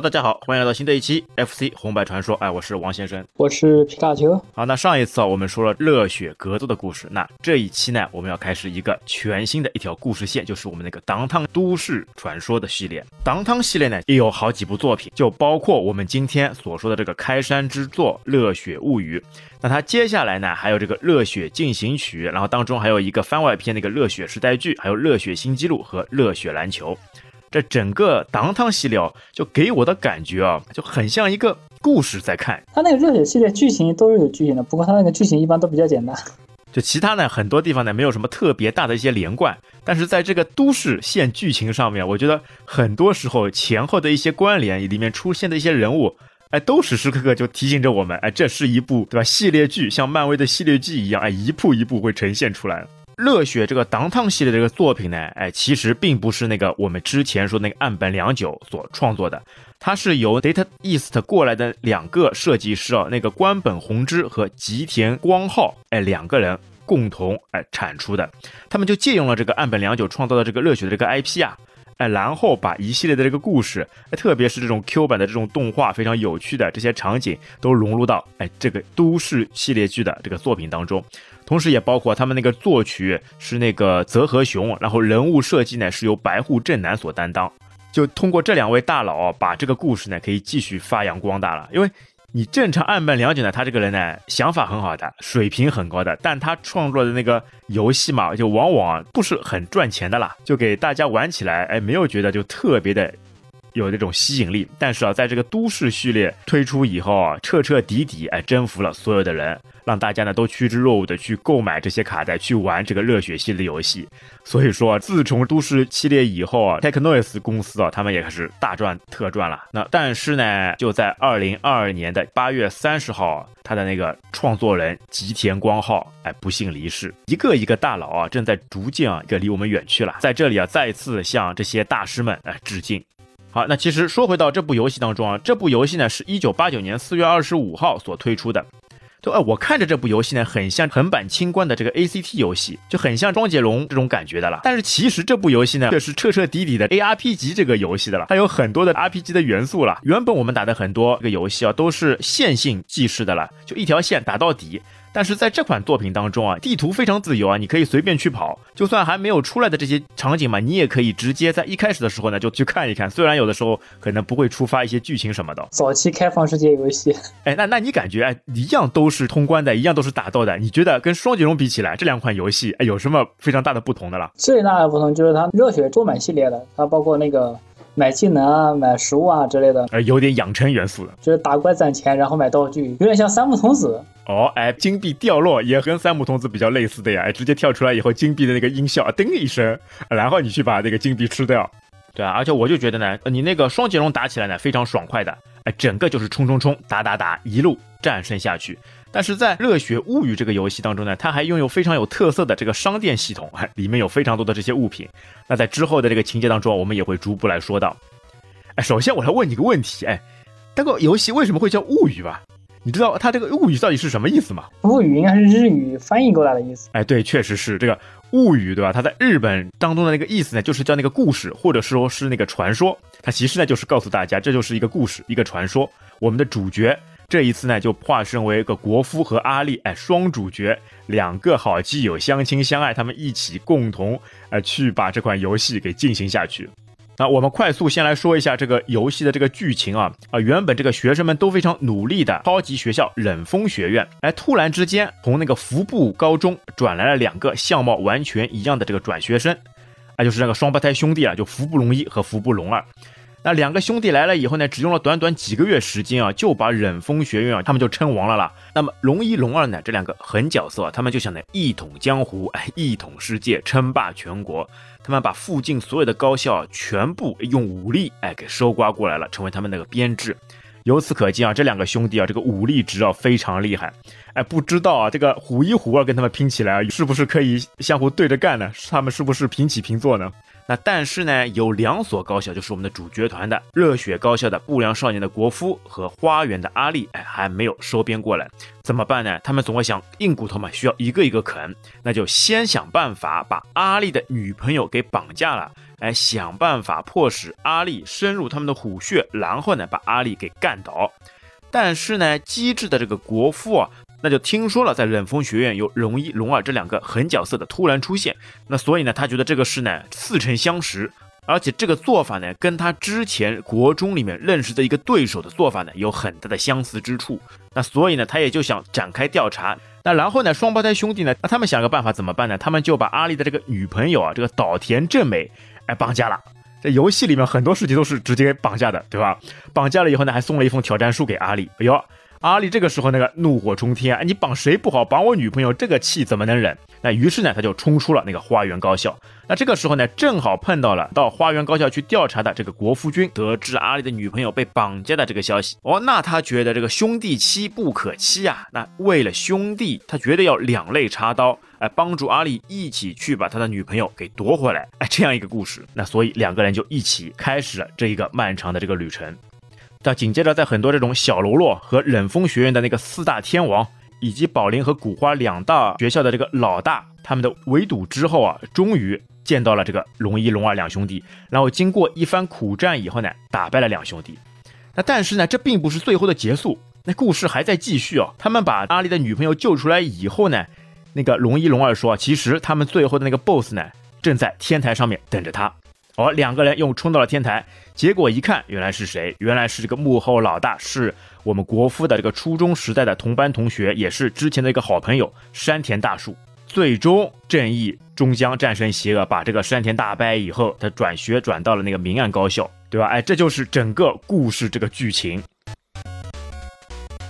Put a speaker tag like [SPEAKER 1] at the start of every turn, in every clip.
[SPEAKER 1] Hello，大家好，欢迎来到新的一期 FC 红白传说。哎，我是王先生，
[SPEAKER 2] 我是皮卡丘。
[SPEAKER 1] 好，那上一次啊，我们说了热血格斗的故事，那这一期呢，我们要开始一个全新的一条故事线，就是我们那个当汤都市传说的系列。当汤系列呢，也有好几部作品，就包括我们今天所说的这个开山之作《热血物语》。那它接下来呢，还有这个《热血进行曲》，然后当中还有一个番外篇，那个《热血时代剧》，还有《热血新纪录》和《热血篮球》。这整个当汤系列哦，就给我的感觉啊，就很像一个故事在看。
[SPEAKER 2] 它那个热血系列剧情都是有剧情的，不过它那个剧情一般都比较简单。
[SPEAKER 1] 就其他呢，很多地方呢没有什么特别大的一些连贯，但是在这个都市线剧情上面，我觉得很多时候前后的一些关联，里面出现的一些人物，哎，都时时刻刻就提醒着我们，哎，这是一部对吧？系列剧像漫威的系列剧一样，哎，一步一步会呈现出来。热血这个当汤系列的这个作品呢，哎，其实并不是那个我们之前说那个岸本良久所创作的，它是由 Data East 过来的两个设计师啊，那个关本弘之和吉田光浩，哎，两个人共同哎产出的，他们就借用了这个岸本良久创造的这个热血的这个 IP 啊，哎，然后把一系列的这个故事，哎，特别是这种 Q 版的这种动画非常有趣的这些场景，都融入到哎这个都市系列剧的这个作品当中。同时也包括他们那个作曲是那个泽和雄，然后人物设计呢是由白户正南所担当。就通过这两位大佬把这个故事呢可以继续发扬光大了。因为你正常按本了解呢，他这个人呢想法很好的，水平很高的，但他创作的那个游戏嘛，就往往不是很赚钱的啦，就给大家玩起来，哎，没有觉得就特别的。有这种吸引力，但是啊，在这个都市序列推出以后啊，彻彻底底哎征服了所有的人，让大家呢都趋之若鹜的去购买这些卡带，去玩这个热血系列游戏。所以说，自从都市系列以后啊，Technoise 公司啊，他们也开始大赚特赚了。那但是呢，就在二零二二年的八月三十号，他的那个创作人吉田光浩哎不幸离世，一个一个大佬啊正在逐渐啊一个离我们远去了。在这里啊，再次向这些大师们哎致敬。好，那其实说回到这部游戏当中啊，这部游戏呢是一九八九年四月二十五号所推出的。就哎，我看着这部游戏呢，很像横版清关的这个 ACT 游戏，就很像双截龙这种感觉的了。但是其实这部游戏呢，却是彻彻底底的 ARP 级这个游戏的了，它有很多的 RPG 的元素了。原本我们打的很多这个游戏啊，都是线性计时的了，就一条线打到底。但是在这款作品当中啊，地图非常自由啊，你可以随便去跑，就算还没有出来的这些场景嘛，你也可以直接在一开始的时候呢就去看一看。虽然有的时候可能不会触发一些剧情什么的，
[SPEAKER 2] 早期开放世界游戏，
[SPEAKER 1] 哎，那那你感觉哎，一样都是通关的，一样都是打斗的，你觉得跟双截龙比起来，这两款游戏哎有什么非常大的不同的了？
[SPEAKER 2] 最大的不同就是它热血周满系列的，它包括那个买技能啊、买食物啊之类的，
[SPEAKER 1] 呃，有点养成元素的，
[SPEAKER 2] 就是打怪攒钱，然后买道具，有点像三木童子。
[SPEAKER 1] 哦，哎，金币掉落也跟三木童子比较类似的呀，哎，直接跳出来以后，金币的那个音效叮一声，然后你去把那个金币吃掉，对啊，而且我就觉得呢，你那个双截龙打起来呢非常爽快的，哎，整个就是冲冲冲，打打打，一路战胜下去。但是在《热血物语》这个游戏当中呢，它还拥有非常有特色的这个商店系统，里面有非常多的这些物品。那在之后的这个情节当中，我们也会逐步来说到。哎，首先我来问你个问题，哎，这个游戏为什么会叫物语吧？你知道它这个物语到底是什么意思吗？
[SPEAKER 2] 物语应该是日语翻译过来的意思。
[SPEAKER 1] 哎，对，确实是这个物语，对吧？它在日本当中的那个意思呢，就是叫那个故事，或者说是那个传说。它其实呢，就是告诉大家，这就是一个故事，一个传说。我们的主角这一次呢，就化身为一个国夫和阿丽，哎，双主角，两个好基友相亲相爱，他们一起共同，呃，去把这款游戏给进行下去。那我们快速先来说一下这个游戏的这个剧情啊啊，原本这个学生们都非常努力的超级学校冷风学院，哎，突然之间从那个服部高中转来了两个相貌完全一样的这个转学生，啊，就是那个双胞胎兄弟啊，就服部龙一和服部龙二。那两个兄弟来了以后呢，只用了短短几个月时间啊，就把忍风学院啊，他们就称王了啦。那么龙一龙二呢，这两个狠角色啊，他们就想呢一统江湖，哎，一统世界，称霸全国。他们把附近所有的高校啊全部用武力哎给收刮过来了，成为他们那个编制。由此可见啊，这两个兄弟啊，这个武力值啊非常厉害。哎，不知道啊，这个虎一虎二跟他们拼起来啊，是不是可以相互对着干呢？他们是不是平起平坐呢？那但是呢，有两所高校，就是我们的主角团的热血高校的不良少年的国夫和花园的阿丽，哎，还没有收编过来，怎么办呢？他们总会想硬骨头嘛，需要一个一个啃，那就先想办法把阿丽的女朋友给绑架了，哎，想办法迫使阿丽深入他们的虎穴，然后呢，把阿丽给干倒。但是呢，机智的这个国夫啊。那就听说了，在冷风学院有龙一、龙二这两个狠角色的突然出现，那所以呢，他觉得这个事呢似曾相识，而且这个做法呢跟他之前国中里面认识的一个对手的做法呢有很大的相似之处，那所以呢，他也就想展开调查。那然后呢，双胞胎兄弟呢，那他们想个办法怎么办呢？他们就把阿丽的这个女朋友啊，这个岛田正美，哎，绑架了。在游戏里面很多事情都是直接绑架的，对吧？绑架了以后呢，还送了一封挑战书给阿丽。哎呦！阿丽这个时候那个怒火冲天，哎，你绑谁不好，绑我女朋友，这个气怎么能忍？那于是呢，他就冲出了那个花园高校。那这个时候呢，正好碰到了到花园高校去调查的这个国夫君，得知阿丽的女朋友被绑架的这个消息。哦，那他觉得这个兄弟妻不可欺啊，那为了兄弟，他绝对要两肋插刀，哎，帮助阿丽一起去把他的女朋友给夺回来。哎，这样一个故事。那所以两个人就一起开始了这一个漫长的这个旅程。那紧接着，在很多这种小喽啰和冷风学院的那个四大天王，以及宝林和古花两大学校的这个老大，他们的围堵之后啊，终于见到了这个龙一、龙二两兄弟。然后经过一番苦战以后呢，打败了两兄弟。那但是呢，这并不是最后的结束，那故事还在继续哦。他们把阿丽的女朋友救出来以后呢，那个龙一、龙二说，其实他们最后的那个 BOSS 呢，正在天台上面等着他。好，两个人又冲到了天台。结果一看，原来是谁？原来是这个幕后老大，是我们国夫的这个初中时代的同班同学，也是之前的一个好朋友山田大树。最终正义终将战胜邪恶，把这个山田大败以后，他转学转到了那个明暗高校，对吧？哎，这就是整个故事这个剧情。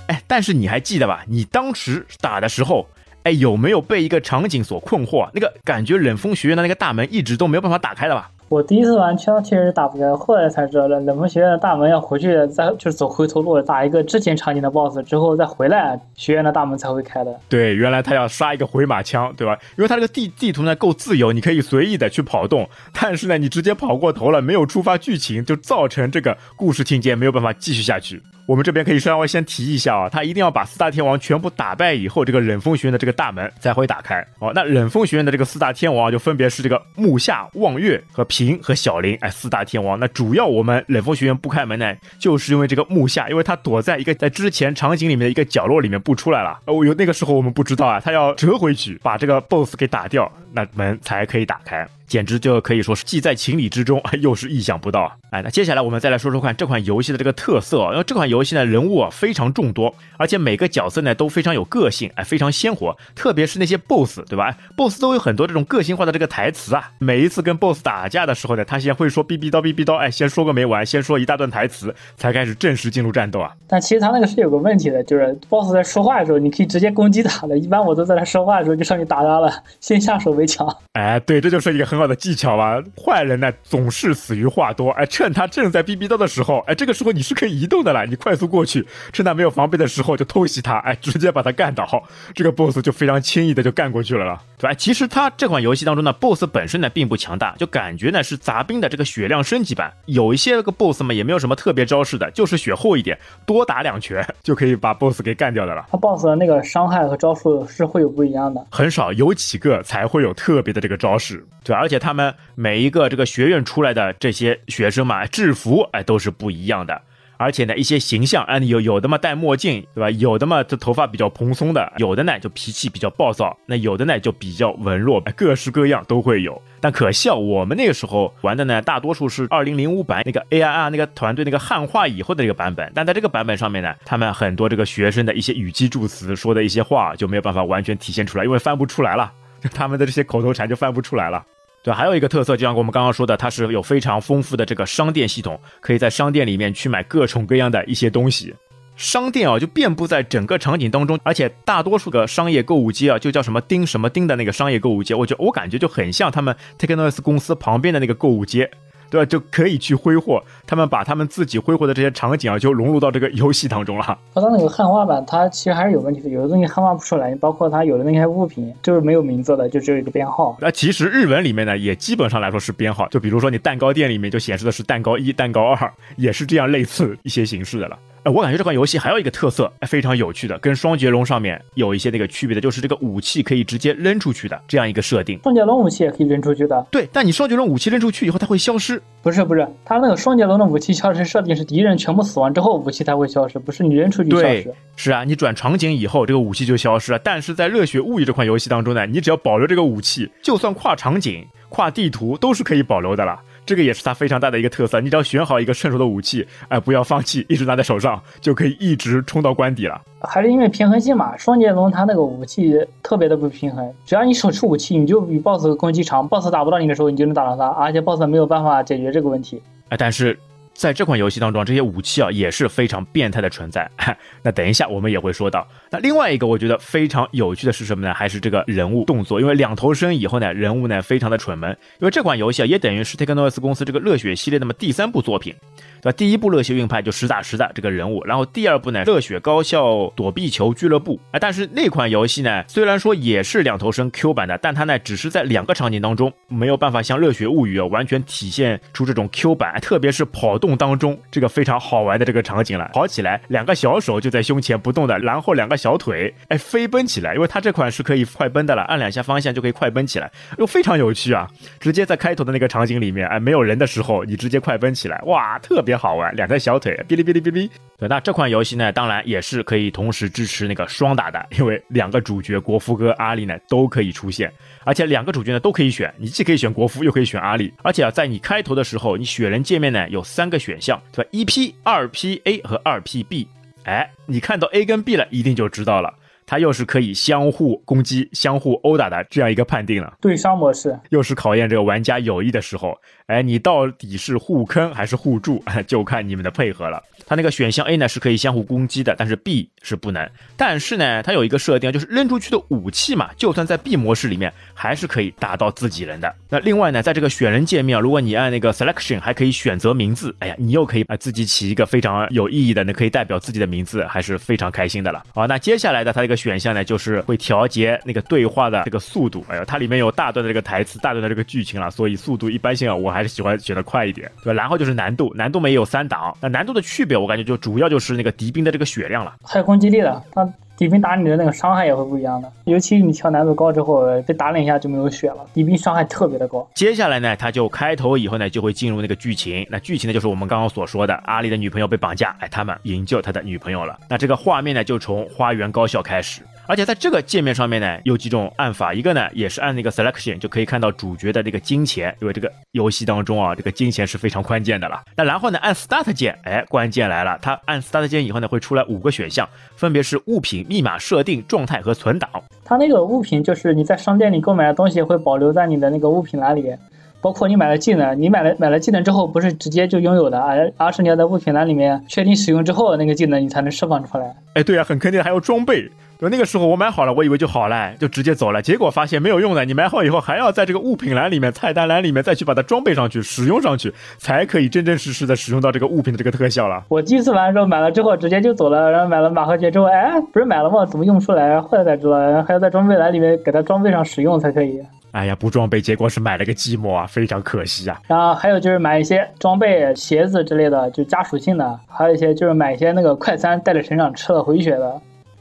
[SPEAKER 1] 哎，但是你还记得吧？你当时打的时候，哎，有没有被一个场景所困惑？那个感觉冷风学院的那个大门一直都没有办法打开了吧？
[SPEAKER 2] 我第一次玩枪确实打不开，后来才知道了冷门学院的大门要回去再就是走回头路，打一个之前场景的 BOSS 之后再回来，学院的大门才会开的。
[SPEAKER 1] 对，原来他要杀一个回马枪，对吧？因为他这个地地图呢够自由，你可以随意的去跑动，但是呢你直接跑过头了，没有触发剧情，就造成这个故事情节没有办法继续下去。我们这边可以稍微先提一下啊，他一定要把四大天王全部打败以后，这个忍风学院的这个大门才会打开哦。那忍风学院的这个四大天王就分别是这个木下、望月和平和小林，哎，四大天王。那主要我们忍风学院不开门呢，就是因为这个木下，因为他躲在一个在之前场景里面的一个角落里面不出来了。哦，有那个时候我们不知道啊，他要折回去把这个 BOSS 给打掉，那门才可以打开。简直就可以说是既在情理之中，又是意想不到。哎，那接下来我们再来说说看这款游戏的这个特色。因为这款游戏呢，人物啊非常众多，而且每个角色呢都非常有个性，哎，非常鲜活。特别是那些 BOSS，对吧？BOSS 都有很多这种个性化的这个台词啊。每一次跟 BOSS 打架的时候呢，他先会说逼逼叨逼逼叨，哎，先说个没完，先说一大段台词，才开始正式进入战斗啊。
[SPEAKER 2] 但其实他那个是有个问题的，就是 BOSS 在说话的时候，你可以直接攻击他的。一般我都在他说话的时候就上去打他了，先下手为强。
[SPEAKER 1] 哎，对，这就是一个很的技巧吧。坏人呢总是死于话多，哎，趁他正在逼逼叨的时候，哎，这个时候你是可以移动的了，你快速过去，趁他没有防备的时候就偷袭他，哎，直接把他干倒，这个 boss 就非常轻易的就干过去了了，对吧？其实它这款游戏当中呢，boss 本身呢并不强大，就感觉呢是杂兵的这个血量升级版，有一些个 boss 嘛也没有什么特别招式的，就是血厚一点，多打两拳 就可以把 boss 给干掉的了。
[SPEAKER 2] 它 boss 的那个伤害和招数是会有不一样的，
[SPEAKER 1] 很少有几个才会有特别的这个招式，对，而且他们每每一个这个学院出来的这些学生嘛，制服哎都是不一样的，而且呢一些形象哎有有的嘛戴墨镜对吧？有的嘛这头发比较蓬松的，有的呢就脾气比较暴躁，那有的呢就比较文弱，各式各样都会有。但可笑我们那个时候玩的呢，大多数是二零零五版那个 A I R 那个团队那个汉化以后的这个版本，但在这个版本上面呢，他们很多这个学生的一些语气助词说的一些话就没有办法完全体现出来，因为翻不出来了，他们的这些口头禅就翻不出来了。对，还有一个特色，就像我们刚刚说的，它是有非常丰富的这个商店系统，可以在商店里面去买各种各样的一些东西。商店啊，就遍布在整个场景当中，而且大多数的商业购物街啊，就叫什么丁什么丁的那个商业购物街，我觉我感觉就很像他们 Technos 公司旁边的那个购物街。对吧？就可以去挥霍。他们把他们自己挥霍的这些场景啊，就融入到这个游戏当中了。
[SPEAKER 2] 它那个汉化版，它其实还是有问题的，有的东西汉化不出来，包括它有的那些物品就是没有名字的，就只有一个编号。
[SPEAKER 1] 那其实日文里面呢，也基本上来说是编号，就比如说你蛋糕店里面就显示的是蛋糕一、蛋糕二，也是这样类似一些形式的了。呃，我感觉这款游戏还有一个特色，非常有趣的，跟双截龙上面有一些那个区别的，就是这个武器可以直接扔出去的这样一个设定。
[SPEAKER 2] 双截龙武器也可以扔出去的，
[SPEAKER 1] 对，但你双截龙武器扔出去以后，它会消失。
[SPEAKER 2] 不是不是，它那个双截龙的武器消失设定是敌人全部死亡之后武器才会消失，不是你扔出去消失。
[SPEAKER 1] 是啊，你转场景以后这个武器就消失了。但是在热血物语这款游戏当中呢，你只要保留这个武器，就算跨场景、跨地图都是可以保留的了。这个也是它非常大的一个特色，你只要选好一个趁手的武器，哎，不要放弃，一直拿在手上，就可以一直冲到关底了。
[SPEAKER 2] 还是因为平衡性嘛，双截龙它那个武器特别的不平衡，只要你手持武器，你就比 BOSS 攻击长，BOSS 打不到你的时候，你就能打到他，而且 BOSS 没有办法解决这个问题。
[SPEAKER 1] 哎，但是。在这款游戏当中，这些武器啊也是非常变态的存在。那等一下我们也会说到。那另外一个我觉得非常有趣的是什么呢？还是这个人物动作，因为两头身以后呢，人物呢非常的蠢萌。因为这款游戏啊也等于是 Technos 公司这个热血系列那么第三部作品。对吧？第一部热血运派就实打实的这个人物，然后第二部呢，热血高校躲避球俱乐部啊。但是那款游戏呢，虽然说也是两头身 Q 版的，但它呢只是在两个场景当中没有办法像热血物语啊完全体现出这种 Q 版，特别是跑动当中这个非常好玩的这个场景了。跑起来，两个小手就在胸前不动的，然后两个小腿哎飞奔起来，因为它这款是可以快奔的了，按两下方向就可以快奔起来，又非常有趣啊！直接在开头的那个场景里面，哎没有人的时候，你直接快奔起来，哇，特别。好玩，两条小腿，哔哩哔哩哔哩。对，那这款游戏呢，当然也是可以同时支持那个双打的，因为两个主角国服哥阿丽呢都可以出现，而且两个主角呢都可以选，你既可以选国服，又可以选阿里。而且啊，在你开头的时候，你雪人界面呢有三个选项，对吧？一 P、二 P A 和二 P B。哎，你看到 A 跟 B 了，一定就知道了。它又是可以相互攻击、相互殴打的这样一个判定了，
[SPEAKER 2] 对伤模式
[SPEAKER 1] 又是考验这个玩家友谊的时候，哎，你到底是互坑还是互助，就看你们的配合了。它那个选项 A 呢是可以相互攻击的，但是 B 是不能。但是呢，它有一个设定，就是扔出去的武器嘛，就算在 B 模式里面，还是可以打到自己人的。那另外呢，在这个选人界面，如果你按那个 Selection，还可以选择名字。哎呀，你又可以啊自己起一个非常有意义的，那可以代表自己的名字，还是非常开心的了。好，那接下来的它一个选项呢，就是会调节那个对话的这个速度。哎呦，它里面有大段的这个台词，大段的这个剧情了，所以速度一般性啊，我还是喜欢选的快一点，对吧？然后就是难度，难度嘛也有三档。那难度的区别。我感觉就主要就是那个敌兵的这个血量了，
[SPEAKER 2] 还有攻击力的，他敌兵打你的那个伤害也会不一样的。尤其你跳难度高之后，被打两下就没有血了，敌兵伤害特别的高。
[SPEAKER 1] 接下来呢，他就开头以后呢，就会进入那个剧情。那剧情呢，就是我们刚刚所说的阿里的女朋友被绑架，哎，他们营救他的女朋友了。那这个画面呢，就从花园高校开始。而且在这个界面上面呢，有几种按法，一个呢也是按那个 selection 就可以看到主角的这个金钱，因为这个游戏当中啊，这个金钱是非常关键的了。那然后呢，按 start 键，哎，关键来了，它按 start 键以后呢，会出来五个选项，分别是物品、密码设定、状态和存档。
[SPEAKER 2] 它那个物品就是你在商店里购买的东西会保留在你的那个物品栏里，包括你买了技能，你买了买了技能之后不是直接就拥有的，而而是你要在物品栏里面确定使用之后，那个技能你才能释放出来。
[SPEAKER 1] 哎，对啊，很肯定还有装备。对，那个时候我买好了，我以为就好了，就直接走了。结果发现没有用的，你买好以后还要在这个物品栏里面、菜单栏里面再去把它装备上去、使用上去，才可以真真实实的使用到这个物品的这个特效了。
[SPEAKER 2] 我第一次玩的时候买了之后直接就走了，然后买了马和爵之后，哎，不是买了吗？怎么用不出来？后来才知道，然后还要在装备栏里面给它装备上使用才可以。
[SPEAKER 1] 哎呀，不装备，结果是买了个寂寞啊，非常可惜啊。
[SPEAKER 2] 然后还有就是买一些装备、鞋子之类的，就加属性的，还有一些就是买一些那个快餐带着成长吃了回血的。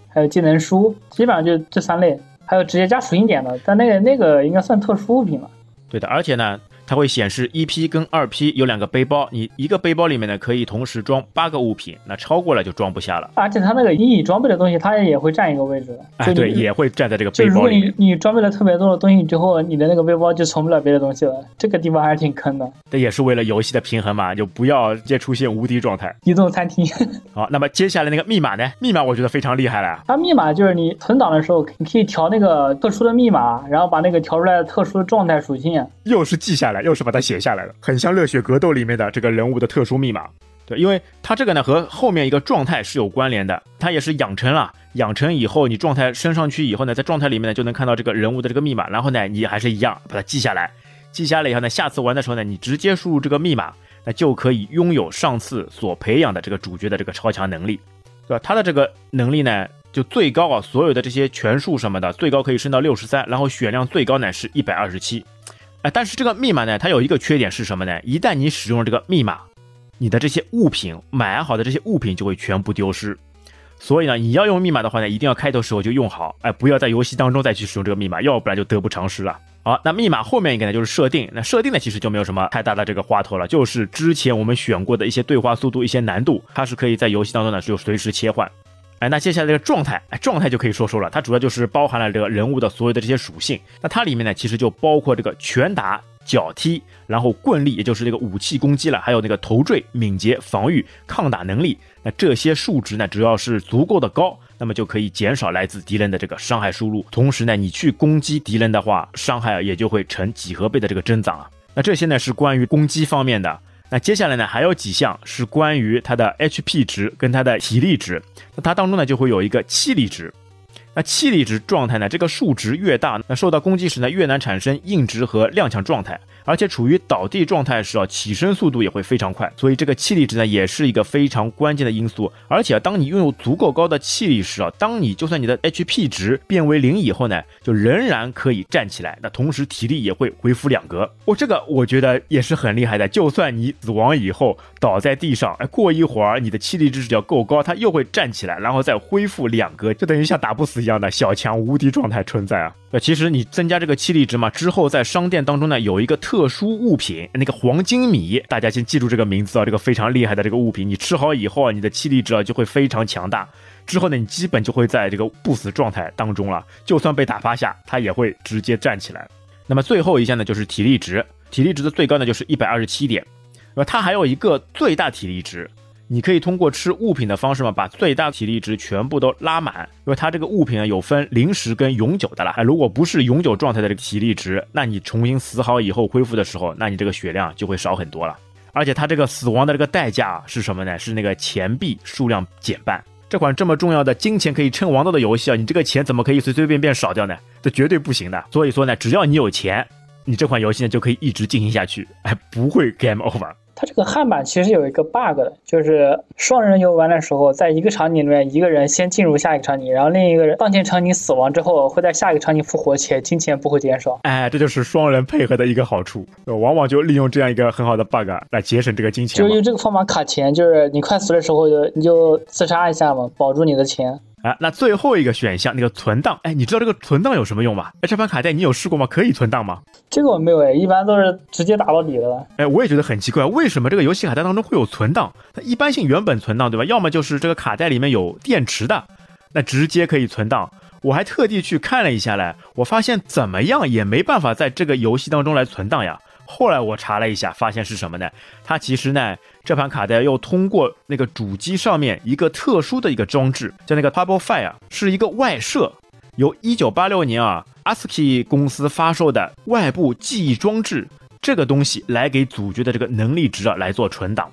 [SPEAKER 2] 还有技能书，基本上就这三类，还有直接加属性点的，但那个那个应该算特殊物品了。
[SPEAKER 1] 对的，而且呢。它会显示一批跟二批有两个背包，你一个背包里面呢可以同时装八个物品，那超过了就装不下了。
[SPEAKER 2] 而且它那个阴影装备的东西，它也会占一个位置的。
[SPEAKER 1] 哎，对，也会占在这个背包里。如
[SPEAKER 2] 果你你装备了特别多的东西之后，你的那个背包就存不了别的东西了。这个地方还是挺坑的。
[SPEAKER 1] 这也是为了游戏的平衡嘛，就不要直接出现无敌状态。
[SPEAKER 2] 移动餐厅。
[SPEAKER 1] 好，那么接下来那个密码呢？密码我觉得非常厉害了。
[SPEAKER 2] 它密码就是你存档的时候，你可以调那个特殊的密码，然后把那个调出来的特殊的状态属性，
[SPEAKER 1] 又是记下来，又是把它写下来了。很像热血格斗里面的这个人物的特殊密码，对，因为它这个呢和后面一个状态是有关联的，它也是养成了，养成以后你状态升上去以后呢，在状态里面呢就能看到这个人物的这个密码，然后呢你还是一样把它记下来，记下来以后呢，下次玩的时候呢，你直接输入这个密码，那就可以拥有上次所培养的这个主角的这个超强能力，对吧？他的这个能力呢，就最高啊，所有的这些拳术什么的，最高可以升到六十三，然后血量最高呢是一百二十七。哎，但是这个密码呢，它有一个缺点是什么呢？一旦你使用了这个密码，你的这些物品买好的这些物品就会全部丢失。所以呢，你要用密码的话呢，一定要开头时候就用好，哎，不要在游戏当中再去使用这个密码，要不然就得不偿失了。好，那密码后面一个呢，就是设定。那设定呢，其实就没有什么太大的这个花头了，就是之前我们选过的一些对话速度、一些难度，它是可以在游戏当中呢就随时切换。哎，那接下来这个状态，哎，状态就可以说说了，它主要就是包含了这个人物的所有的这些属性。那它里面呢，其实就包括这个拳打。脚踢，然后棍力，也就是这个武器攻击了，还有那个头坠、敏捷、防御、抗打能力，那这些数值呢，只要是足够的高，那么就可以减少来自敌人的这个伤害输入。同时呢，你去攻击敌人的话，伤害也就会呈几何倍的这个增长啊。那这些呢是关于攻击方面的。那接下来呢，还有几项是关于它的 HP 值跟它的体力值。那它当中呢就会有一个气力值。那气力值状态呢？这个数值越大，那受到攻击时呢越难产生硬直和踉跄状态，而且处于倒地状态时啊，起身速度也会非常快。所以这个气力值呢也是一个非常关键的因素。而且啊当你拥有足够高的气力时啊，当你就算你的 HP 值变为零以后呢，就仍然可以站起来。那同时体力也会恢复两格。我这个我觉得也是很厉害的。就算你死亡以后倒在地上，哎，过一会儿你的气力值只要够高，它又会站起来，然后再恢复两格，就等于像打不死一。样的小强无敌状态存在啊！那其实你增加这个气力值嘛，之后在商店当中呢有一个特殊物品，那个黄金米，大家先记住这个名字啊，这个非常厉害的这个物品，你吃好以后啊，你的气力值啊就会非常强大。之后呢，你基本就会在这个不死状态当中了，就算被打趴下，它也会直接站起来。那么最后一项呢就是体力值，体力值的最高呢就是一百二十七点，呃，它还有一个最大体力值。你可以通过吃物品的方式嘛，把最大体力值全部都拉满，因为它这个物品啊有分临时跟永久的了。哎，如果不是永久状态的这个体力值，那你重新死好以后恢复的时候，那你这个血量就会少很多了。而且它这个死亡的这个代价是什么呢？是那个钱币数量减半。这款这么重要的金钱可以称王道的游戏啊，你这个钱怎么可以随随便便少掉呢？这绝对不行的。所以说呢，只要你有钱，你这款游戏呢就可以一直进行下去，哎，不会 game over。
[SPEAKER 2] 它这个汉版其实有一个 bug 的，就是双人游玩的时候，在一个场景里面，一个人先进入下一个场景，然后另一个人当前场景死亡之后，会在下一个场景复活，且金钱不会减少。
[SPEAKER 1] 哎，这就是双人配合的一个好处，往往就利用这样一个很好的 bug 来节省这个金钱。
[SPEAKER 2] 就用这个方法卡钱，就是你快死的时候就你就自杀一下嘛，保住你的钱。
[SPEAKER 1] 啊，那最后一个选项那个存档，哎，你知道这个存档有什么用吗？哎，这盘卡带你有试过吗？可以存档吗？
[SPEAKER 2] 这个我没有哎，一般都是直接打到底的。
[SPEAKER 1] 哎，我也觉得很奇怪，为什么这个游戏卡带当中会有存档？它一般性原本存档对吧？要么就是这个卡带里面有电池的，那直接可以存档。我还特地去看了一下嘞，我发现怎么样也没办法在这个游戏当中来存档呀。后来我查了一下，发现是什么呢？它其实呢，这盘卡带又通过那个主机上面一个特殊的一个装置，叫那个 Purple Fire，是一个外设，由1986年啊 ASCII 公司发售的外部记忆装置，这个东西来给主角的这个能力值啊来做存档。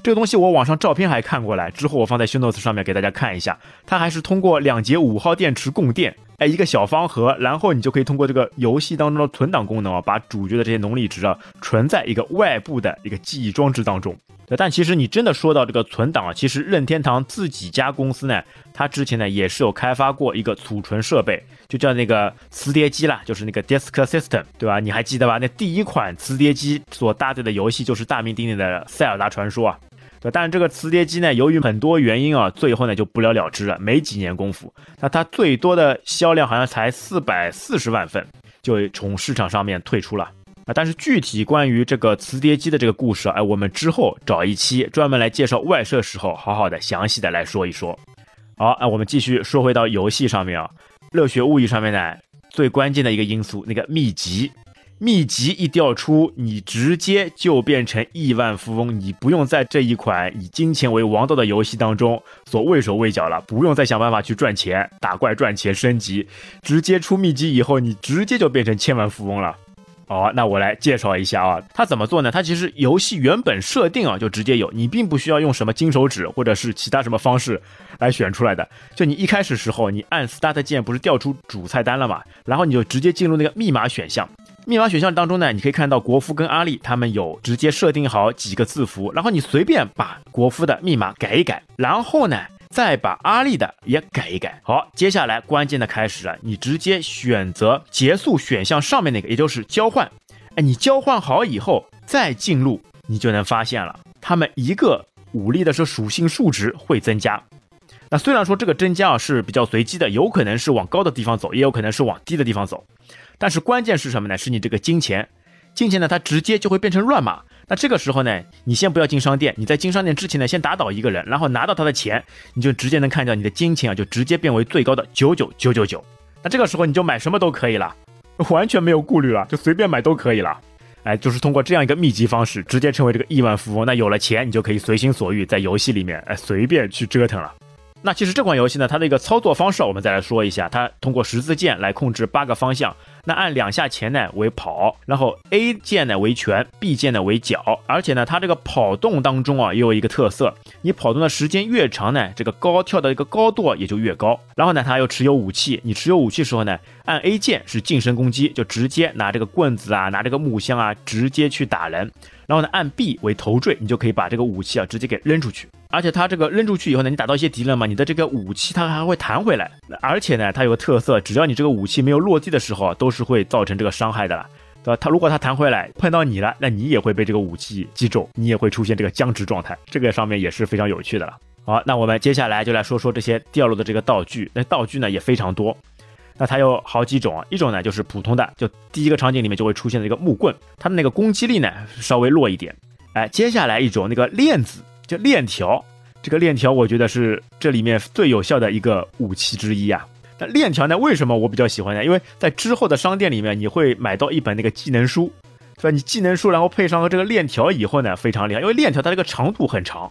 [SPEAKER 1] 这个东西我网上照片还看过来，之后我放在 s h o Notes 上面给大家看一下。它还是通过两节五号电池供电，哎，一个小方盒，然后你就可以通过这个游戏当中的存档功能啊，把主角的这些能力值啊存在一个外部的一个记忆装置当中。但其实你真的说到这个存档啊，其实任天堂自己家公司呢，它之前呢也是有开发过一个储存设备，就叫那个磁碟机啦，就是那个 disk system，对吧？你还记得吧？那第一款磁碟机所搭载的游戏就是大名鼎鼎的《塞尔达传说》啊。对，但这个磁碟机呢，由于很多原因啊，最后呢就不了了之了，没几年功夫。那它最多的销量好像才四百四十万份，就从市场上面退出了但是具体关于这个磁碟机的这个故事，哎，我们之后找一期专门来介绍外设时候，好好的详细的来说一说。好，哎我们继续说回到游戏上面啊，热血物语上面呢，最关键的一个因素，那个秘籍。秘籍一调出，你直接就变成亿万富翁，你不用在这一款以金钱为王道的游戏当中所畏手畏脚了，不用再想办法去赚钱、打怪赚钱、升级，直接出秘籍以后，你直接就变成千万富翁了。好，那我来介绍一下啊，它怎么做呢？它其实游戏原本设定啊就直接有，你并不需要用什么金手指或者是其他什么方式来选出来的。就你一开始时候，你按 Start 键不是调出主菜单了嘛，然后你就直接进入那个密码选项。密码选项当中呢，你可以看到国夫跟阿丽他们有直接设定好几个字符，然后你随便把国夫的密码改一改，然后呢再把阿丽的也改一改。好，接下来关键的开始了，你直接选择结束选项上面那个，也就是交换。哎，你交换好以后再进入，你就能发现了，他们一个武力的是属性数值会增加。那虽然说这个增加啊是比较随机的，有可能是往高的地方走，也有可能是往低的地方走。但是关键是什么呢？是你这个金钱，金钱呢它直接就会变成乱码。那这个时候呢，你先不要进商店，你在进商店之前呢，先打倒一个人，然后拿到他的钱，你就直接能看到你的金钱啊就直接变为最高的九九九九九。那这个时候你就买什么都可以了。完全没有顾虑了，就随便买都可以了。哎，就是通过这样一个秘籍方式，直接成为这个亿万富翁。那有了钱，你就可以随心所欲在游戏里面哎随便去折腾了。那其实这款游戏呢，它的一个操作方式，我们再来说一下，它通过十字键来控制八个方向。那按两下前呢为跑，然后 A 键呢为拳，B 键呢为脚，而且呢，它这个跑动当中啊，也有一个特色，你跑动的时间越长呢，这个高跳的一个高度也就越高。然后呢，它又持有武器，你持有武器时候呢，按 A 键是近身攻击，就直接拿这个棍子啊，拿这个木箱啊，直接去打人。然后呢，按 B 为头坠，你就可以把这个武器啊直接给扔出去。而且它这个扔出去以后呢，你打到一些敌人嘛，你的这个武器它还会弹回来。而且呢，它有个特色，只要你这个武器没有落地的时候，都是会造成这个伤害的了，对吧？它如果它弹回来碰到你了，那你也会被这个武器击中，你也会出现这个僵直状态。这个上面也是非常有趣的了。好，那我们接下来就来说说这些掉落的这个道具。那道具呢也非常多。那它有好几种啊，一种呢就是普通的，就第一个场景里面就会出现的一个木棍，它的那个攻击力呢稍微弱一点。哎，接下来一种那个链子，就链条，这个链条我觉得是这里面最有效的一个武器之一啊。那链条呢，为什么我比较喜欢呢？因为在之后的商店里面，你会买到一本那个技能书，对吧？你技能书然后配上了这个链条以后呢，非常厉害，因为链条它这个长度很长，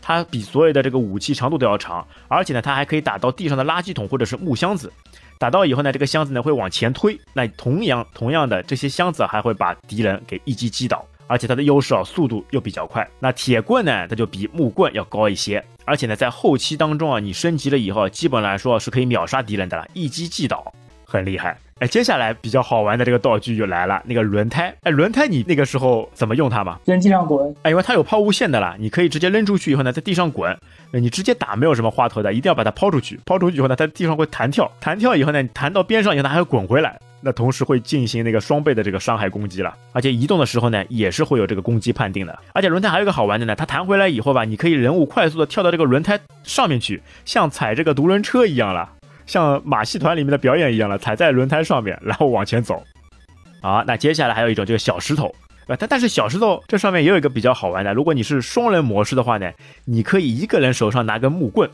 [SPEAKER 1] 它比所有的这个武器长度都要长，而且呢，它还可以打到地上的垃圾桶或者是木箱子。打到以后呢，这个箱子呢会往前推，那同样同样的这些箱子还会把敌人给一击击倒，而且它的优势啊速度又比较快。那铁棍呢，它就比木棍要高一些，而且呢在后期当中啊，你升级了以后，基本来说是可以秒杀敌人的了，一击即倒，很厉害。哎，接下来比较好玩的这个道具就来了，那个轮胎。哎，轮胎你那个时候怎么用它嘛？
[SPEAKER 2] 先地上滚。
[SPEAKER 1] 哎，因为它有抛物线的啦，你可以直接扔出去以后呢，在地上滚。你直接打没有什么花头的，一定要把它抛出去。抛出去以后呢，它地上会弹跳，弹跳以后呢，你弹到边上以后它还会滚回来。那同时会进行那个双倍的这个伤害攻击了，而且移动的时候呢，也是会有这个攻击判定的。而且轮胎还有一个好玩的呢，它弹回来以后吧，你可以人物快速的跳到这个轮胎上面去，像踩这个独轮车一样了。像马戏团里面的表演一样了，踩在轮胎上面，然后往前走。好，那接下来还有一种就是小石头，呃，但但是小石头这上面也有一个比较好玩的，如果你是双人模式的话呢，你可以一个人手上拿根木棍，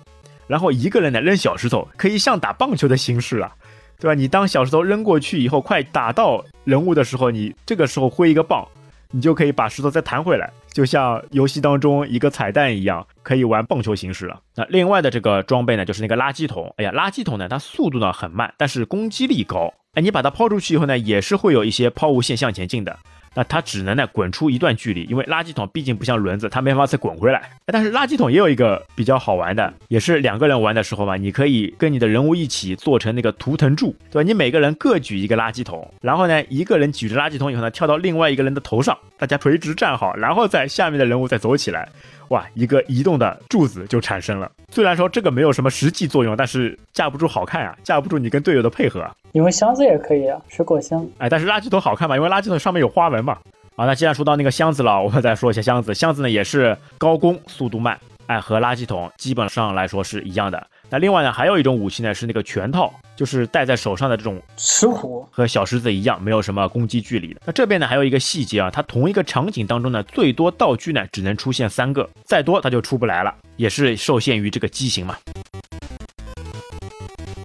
[SPEAKER 1] 然后一个人呢扔小石头，可以像打棒球的形式啊，对吧？你当小石头扔过去以后，快打到人物的时候，你这个时候挥一个棒。你就可以把石头再弹回来，就像游戏当中一个彩蛋一样，可以玩棒球形式了。那另外的这个装备呢，就是那个垃圾桶。哎呀，垃圾桶呢，它速度呢很慢，但是攻击力高。哎，你把它抛出去以后呢，也是会有一些抛物线向前进的。那它只能呢滚出一段距离，因为垃圾桶毕竟不像轮子，它没法再滚回来。但是垃圾桶也有一个比较好玩的，也是两个人玩的时候嘛，你可以跟你的人物一起做成那个图腾柱，对吧？你每个人各举一个垃圾桶，然后呢，一个人举着垃圾桶以后呢，跳到另外一个人的头上，大家垂直站好，然后在下面的人物再走起来。哇，一个移动的柱子就产生了。虽然说这个没有什么实际作用，但是架不住好看啊，架不住你跟队友的配合。
[SPEAKER 2] 因为箱子也可以啊，水果箱。
[SPEAKER 1] 哎，但是垃圾桶好看嘛，因为垃圾桶上面有花纹嘛。啊，那既然说到那个箱子了，我们再说一下箱子。箱子呢也是高攻，速度慢，哎，和垃圾桶基本上来说是一样的。那另外呢，还有一种武器呢是那个拳套，就是戴在手上的这种
[SPEAKER 2] 石虎，
[SPEAKER 1] 和小石子一样，没有什么攻击距离的。那这边呢还有一个细节啊，它同一个场景当中呢，最多道具呢只能出现三个，再多它就出不来了，也是受限于这个机型嘛。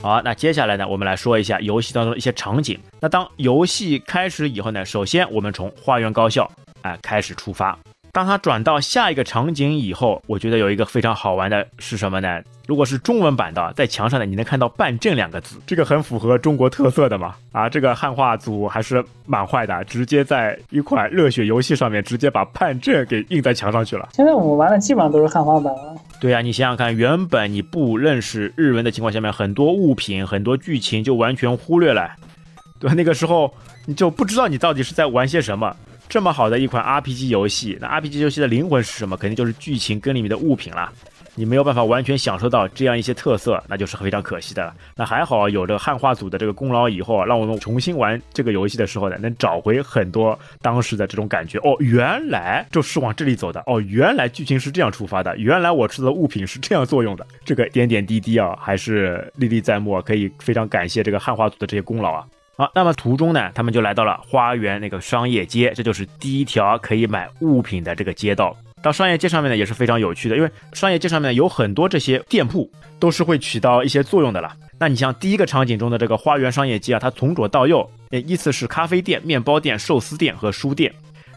[SPEAKER 1] 好，那接下来呢，我们来说一下游戏当中的一些场景。那当游戏开始以后呢，首先我们从花园高校哎开始出发。当它转到下一个场景以后，我觉得有一个非常好玩的是什么呢？如果是中文版的，在墙上呢，你能看到“办证”两个字，这个很符合中国特色的嘛？啊，这个汉化组还是蛮坏的，直接在一款热血游戏上面直接把“办证”给印在墙上去了。
[SPEAKER 2] 现在我们玩的基本上都是汉化版了。
[SPEAKER 1] 对呀，你想想看，原本你不认识日文的情况下面，很多物品、很多剧情就完全忽略了。对吧？那个时候你就不知道你到底是在玩些什么。这么好的一款 RPG 游戏，那 RPG 游戏的灵魂是什么？肯定就是剧情跟里面的物品啦。你没有办法完全享受到这样一些特色，那就是非常可惜的了。那还好有这个汉化组的这个功劳，以后啊让我们重新玩这个游戏的时候呢，能找回很多当时的这种感觉。哦，原来就是往这里走的。哦，原来剧情是这样出发的。原来我吃的物品是这样作用的。这个点点滴滴啊，还是历历在目，可以非常感谢这个汉化组的这些功劳啊。好，那么途中呢，他们就来到了花园那个商业街，这就是第一条可以买物品的这个街道。到商业街上面呢，也是非常有趣的，因为商业街上面有很多这些店铺，都是会起到一些作用的啦。那你像第一个场景中的这个花园商业街啊，它从左到右，依次是咖啡店、面包店、寿司店和书店。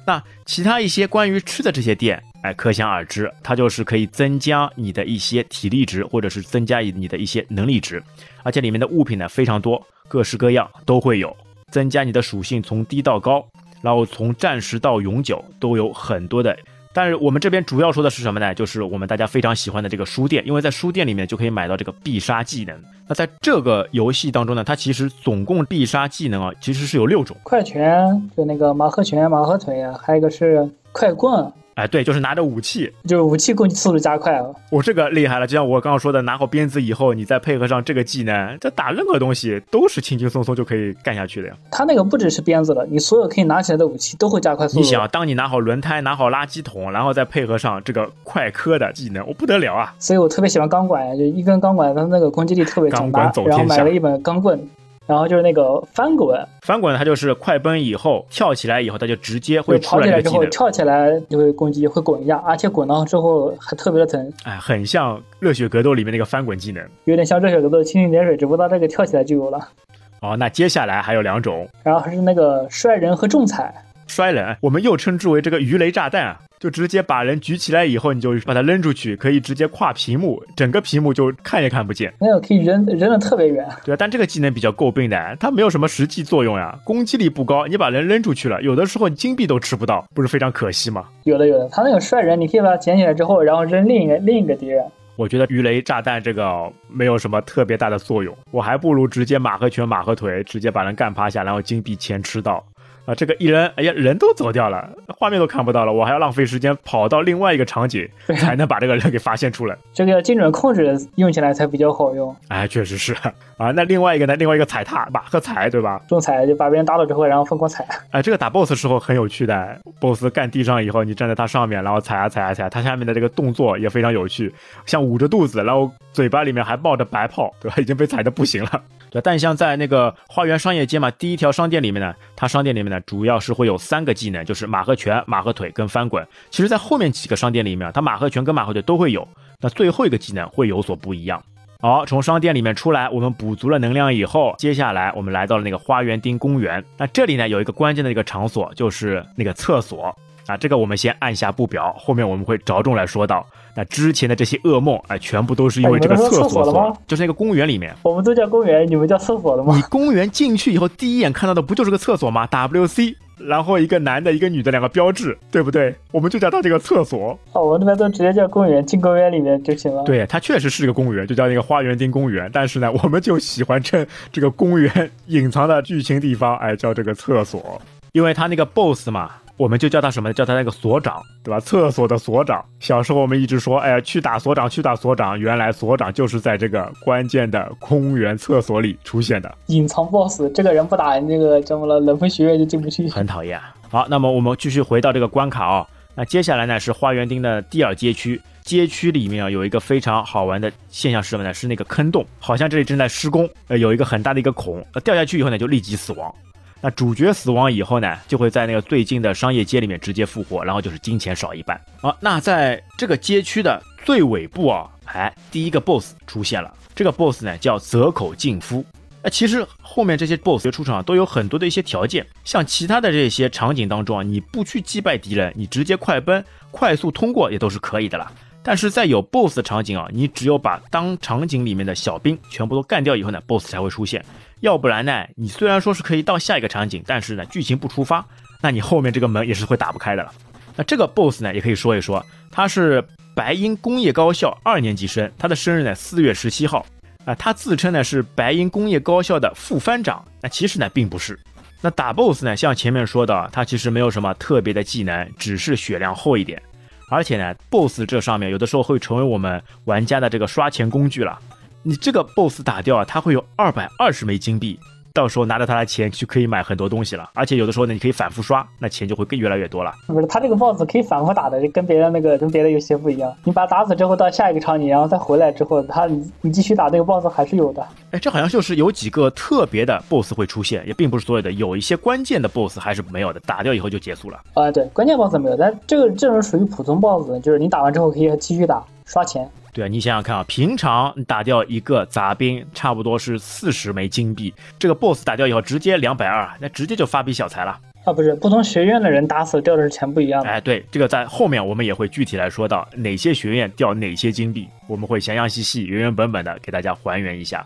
[SPEAKER 1] 那其他一些关于吃的这些店，哎，可想而知，它就是可以增加你的一些体力值，或者是增加你的一些能力值。而且里面的物品呢非常多，各式各样都会有，增加你的属性从低到高，然后从暂时到永久都有很多的。但是我们这边主要说的是什么呢？就是我们大家非常喜欢的这个书店，因为在书店里面就可以买到这个必杀技能。那在这个游戏当中呢，它其实总共必杀技能啊，其实是有六种。
[SPEAKER 2] 快拳就那个马赫拳、马赫腿，还有一个是快棍。
[SPEAKER 1] 哎，对，就是拿着武器，
[SPEAKER 2] 就是武器攻击速度加快了。
[SPEAKER 1] 我这个厉害了，就像我刚刚说的，拿好鞭子以后，你再配合上这个技能，这打任何东西都是轻轻松松就可以干下去的呀。
[SPEAKER 2] 他那个不只是鞭子了，你所有可以拿起来的武器都会加快速度。
[SPEAKER 1] 你想，当你拿好轮胎，拿好垃圾桶，然后再配合上这个快磕的技能，我不得了啊！
[SPEAKER 2] 所以我特别喜欢钢管，就一根钢管，它那个攻击力特别强大。然后买了一本钢棍。然后就是那个翻滚，
[SPEAKER 1] 翻滚它就是快奔以后跳起来以后，它就直接会
[SPEAKER 2] 跑起来之后跳起来就会攻击，会滚一下，而且滚到之后还特别的疼。
[SPEAKER 1] 哎，很像热血格斗里面那个翻滚技能，
[SPEAKER 2] 有点像热血格斗蜻蜓点水，只不过它这个跳起来就有了。
[SPEAKER 1] 哦，那接下来还有两种，
[SPEAKER 2] 然后是那个摔人和重踩。
[SPEAKER 1] 摔人，我们又称之为这个鱼雷炸弹啊。就直接把人举起来以后，你就把它扔出去，可以直接跨屏幕，整个屏幕就看也看不见。
[SPEAKER 2] 没有，可以扔扔的特别远。
[SPEAKER 1] 对啊，但这个技能比较诟病的，它没有什么实际作用呀，攻击力不高。你把人扔出去了，有的时候金币都吃不到，不是非常可惜吗？
[SPEAKER 2] 有的有的，他那个帅人，你可以把它捡起来之后，然后扔另一个另一个敌人。
[SPEAKER 1] 我觉得鱼雷炸弹这个没有什么特别大的作用，我还不如直接马和拳马和腿，直接把人干趴下，然后金币钱吃到。啊，这个一扔，哎呀，人都走掉了，画面都看不到了，我还要浪费时间跑到另外一个场景，才能把这个人给发现出来。
[SPEAKER 2] 这个要精准控制，用起来才比较好用。
[SPEAKER 1] 哎，确实是 啊。那另外一个呢？另外一个踩踏，马和踩，对吧？
[SPEAKER 2] 重踩就把别人打倒之后，然后疯狂踩。
[SPEAKER 1] 哎，这个打 BOSS 时候很有趣的，BOSS 干地上以后，你站在他上面，然后踩啊踩啊踩，他下面的这个动作也非常有趣，像捂着肚子，然后嘴巴里面还冒着白泡，对吧？已经被踩的不行了。对，但像在那个花园商业街嘛，第一条商店里面呢，它商店里面呢，主要是会有三个技能，就是马和拳、马和腿跟翻滚。其实，在后面几个商店里面，它马和拳跟马和腿都会有，那最后一个技能会有所不一样。好，从商店里面出来，我们补足了能量以后，接下来我们来到了那个花园町公园。那这里呢，有一个关键的一个场所，就是那个厕所。啊，这个我们先按下不表，后面我们会着重来说到。那之前的这些噩梦，哎，全部都是因为这个厕
[SPEAKER 2] 所
[SPEAKER 1] 所，就是那个公园里面。
[SPEAKER 2] 我们都叫公园，你们叫厕所了吗？
[SPEAKER 1] 你公园进去以后，第一眼看到的不就是个厕所吗？WC，然后一个男的，一个女的两个标志，对不对？我们就叫它这个厕所。
[SPEAKER 2] 哦，我那边都直接叫公园，进公园里面就行了。
[SPEAKER 1] 对，它确实是一个公园，就叫那个花园丁公园。但是呢，我们就喜欢称这个公园 隐藏的剧情地方，哎，叫这个厕所，因为它那个 BOSS 嘛。我们就叫他什么？叫他那个所长，对吧？厕所的所长。小时候我们一直说，哎呀，去打所长，去打所长。原来所长就是在这个关键的公园厕所里出现的
[SPEAKER 2] 隐藏 BOSS。这个人不打，那个怎么了？冷风学院就进不去，
[SPEAKER 1] 很讨厌。好，那么我们继续回到这个关卡啊。那接下来呢是花园町的第二街区。街区里面啊有一个非常好玩的现象是什么呢？是那个坑洞，好像这里正在施工，呃，有一个很大的一个孔，呃，掉下去以后呢就立即死亡。那主角死亡以后呢，就会在那个最近的商业街里面直接复活，然后就是金钱少一半。好，那在这个街区的最尾部啊，哎，第一个 BOSS 出现了。这个 BOSS 呢叫泽口敬夫。那其实后面这些 BOSS 出场都有很多的一些条件，像其他的这些场景当中啊，你不去击败敌人，你直接快奔、快速通过也都是可以的啦。但是在有 BOSS 的场景啊，你只有把当场景里面的小兵全部都干掉以后呢，BOSS 才会出现。要不然呢，你虽然说是可以到下一个场景，但是呢，剧情不出发，那你后面这个门也是会打不开的了。那这个 BOSS 呢，也可以说一说，他是白鹰工业高校二年级生，他的生日呢四月十七号。啊，他自称呢是白银工业高校的副班长，那其实呢并不是。那打 BOSS 呢，像前面说的，他其实没有什么特别的技能，只是血量厚一点。而且呢，BOSS 这上面有的时候会成为我们玩家的这个刷钱工具了。你这个 BOSS 打掉啊，他会有二百二十枚金币。到时候拿着他的钱去可以买很多东西了，而且有的时候呢，你可以反复刷，那钱就会更越来越多了。
[SPEAKER 2] 不是，他这个 boss 可以反复打的，就跟别的那个跟别的游戏不一样。你把打死之后到下一个场景，然后再回来之后，他你你继续打那个 boss 还是有的。
[SPEAKER 1] 哎，这好像就是有几个特别的 boss 会出现，也并不是所有的，有一些关键的 boss 还是没有的，打掉以后就结束了。
[SPEAKER 2] 啊，对，关键 boss 没有，但这个这种属于普通 boss，就是你打完之后可以继续打刷钱。
[SPEAKER 1] 对啊，你想想看啊，平常打掉一个杂兵，差不多是四十枚金币，这个 boss 打掉以后直接两百二，那直接就发笔小财了
[SPEAKER 2] 啊！不是，不同学院的人打死掉的是钱不一样。
[SPEAKER 1] 哎，对，这个在后面我们也会具体来说到哪些学院掉哪些金币，我们会详详细细、原原本本的给大家还原一下。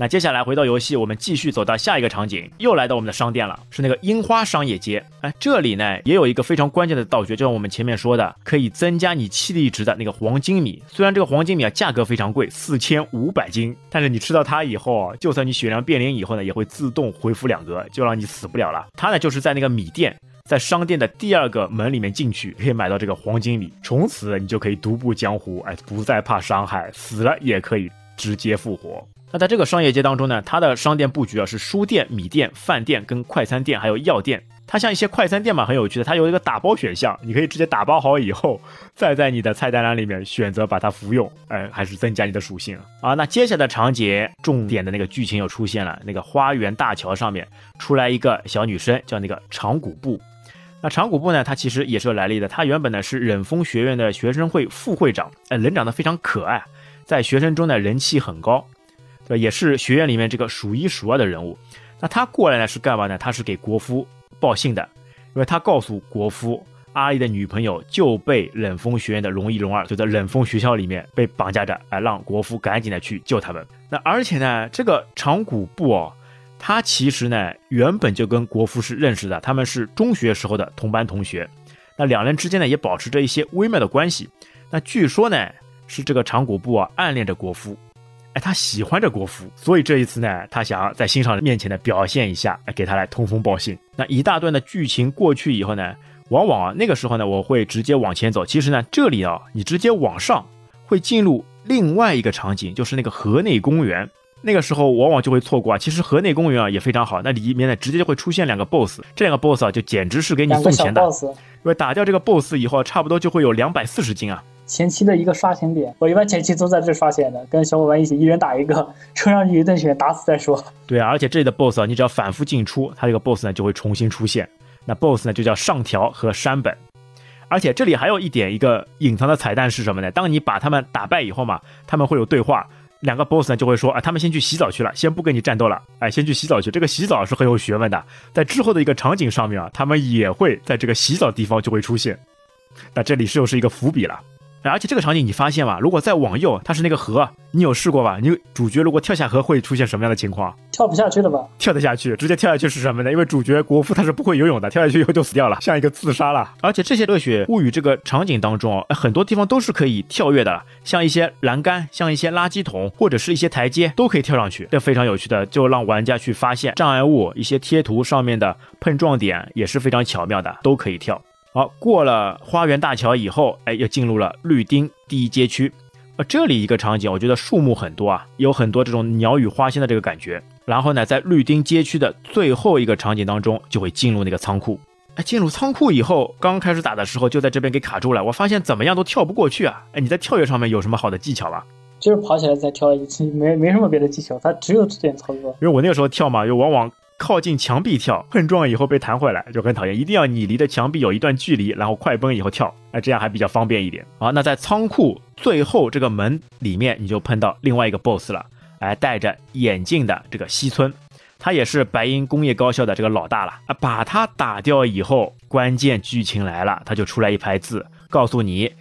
[SPEAKER 1] 那接下来回到游戏，我们继续走到下一个场景，又来到我们的商店了，是那个樱花商业街。哎，这里呢也有一个非常关键的道具，就像我们前面说的，可以增加你气力值的那个黄金米。虽然这个黄金米啊价格非常贵，四千五百金，但是你吃到它以后啊，就算你血量变零以后呢，也会自动恢复两格，就让你死不了了。它呢就是在那个米店，在商店的第二个门里面进去，可以买到这个黄金米，从此你就可以独步江湖，哎，不再怕伤害，死了也可以直接复活。那在这个商业街当中呢，它的商店布局啊是书店、米店、饭店跟快餐店，还有药店。它像一些快餐店嘛，很有趣的，它有一个打包选项，你可以直接打包好以后，再在你的菜单栏里面选择把它服用，哎，还是增加你的属性啊。那接下来的场景，重点的那个剧情又出现了，那个花园大桥上面出来一个小女生，叫那个长谷部。那长谷部呢，她其实也是有来历的，她原本呢是忍风学院的学生会副会长，哎，人长得非常可爱，在学生中呢人气很高。对也是学院里面这个数一数二的人物。那他过来呢是干嘛呢？他是给国夫报信的，因为他告诉国夫，阿丽的女朋友就被冷风学院的龙一、龙二就在冷风学校里面被绑架着，哎，让国夫赶紧的去救他们。那而且呢，这个长谷部哦，他其实呢原本就跟国夫是认识的，他们是中学时候的同班同学。那两人之间呢也保持着一些微妙的关系。那据说呢是这个长谷部啊暗恋着国夫。哎，他喜欢着国夫，所以这一次呢，他想要在欣赏人面前呢表现一下，给他来通风报信。那一大段的剧情过去以后呢，往往啊那个时候呢，我会直接往前走。其实呢，这里啊，你直接往上会进入另外一个场景，就是那个河内公园。那个时候往往就会错过啊。其实河内公园啊也非常好，那里面呢直接就会出现两个 BOSS，这两个 BOSS 啊就简直是给你送钱的。因为打掉这个 BOSS 以后，差不多就会有两百四十金啊。
[SPEAKER 2] 前期的一个刷钱点，我一般前期都在这刷钱的，跟小伙伴一起，一人打一个，冲上去一顿血，打死再说。
[SPEAKER 1] 对啊，而且这里的 BOSS 啊，你只要反复进出，它这个 BOSS 呢就会重新出现。那 BOSS 呢就叫上条和山本。而且这里还有一点，一个隐藏的彩蛋是什么呢？当你把他们打败以后嘛，他们会有对话，两个 BOSS 呢就会说，啊，他们先去洗澡去了，先不跟你战斗了，哎，先去洗澡去。这个洗澡是很有学问的，在之后的一个场景上面啊，他们也会在这个洗澡地方就会出现。那这里是又是一个伏笔了。而且这个场景你发现吧？如果再往右，它是那个河，你有试过吧？你主角如果跳下河会出现什么样的情况？
[SPEAKER 2] 跳不下去了吧？
[SPEAKER 1] 跳得下去，直接跳下去是什么呢？因为主角国夫他是不会游泳的，跳下去以后就死掉了，像一个自杀了。而且这些热血物语这个场景当中，很多地方都是可以跳跃的，像一些栏杆，像一些垃圾桶，或者是一些台阶，都可以跳上去，这非常有趣的，就让玩家去发现障碍物，一些贴图上面的碰撞点也是非常巧妙的，都可以跳。好，过了花园大桥以后，哎，又进入了绿丁第一街区。呃，这里一个场景，我觉得树木很多啊，有很多这种鸟语花香的这个感觉。然后呢，在绿丁街区的最后一个场景当中，就会进入那个仓库。哎，进入仓库以后，刚开始打的时候就在这边给卡住了。我发现怎么样都跳不过去啊！哎，你在跳跃上面有什么好的技巧吗？
[SPEAKER 2] 就是跑起来再跳一次，没没什么别的技巧，它只有这点操作。
[SPEAKER 1] 因为我那个时候跳嘛，又往往。靠近墙壁跳，碰撞以后被弹回来就很讨厌。一定要你离的墙壁有一段距离，然后快奔以后跳，那，这样还比较方便一点。好，那在仓库最后这个门里面，你就碰到另外一个 BOSS 了，哎，戴着眼镜的这个西村，他也是白银工业高校的这个老大了啊。把他打掉以后，关键剧情来了，他就出来一排字，告诉你，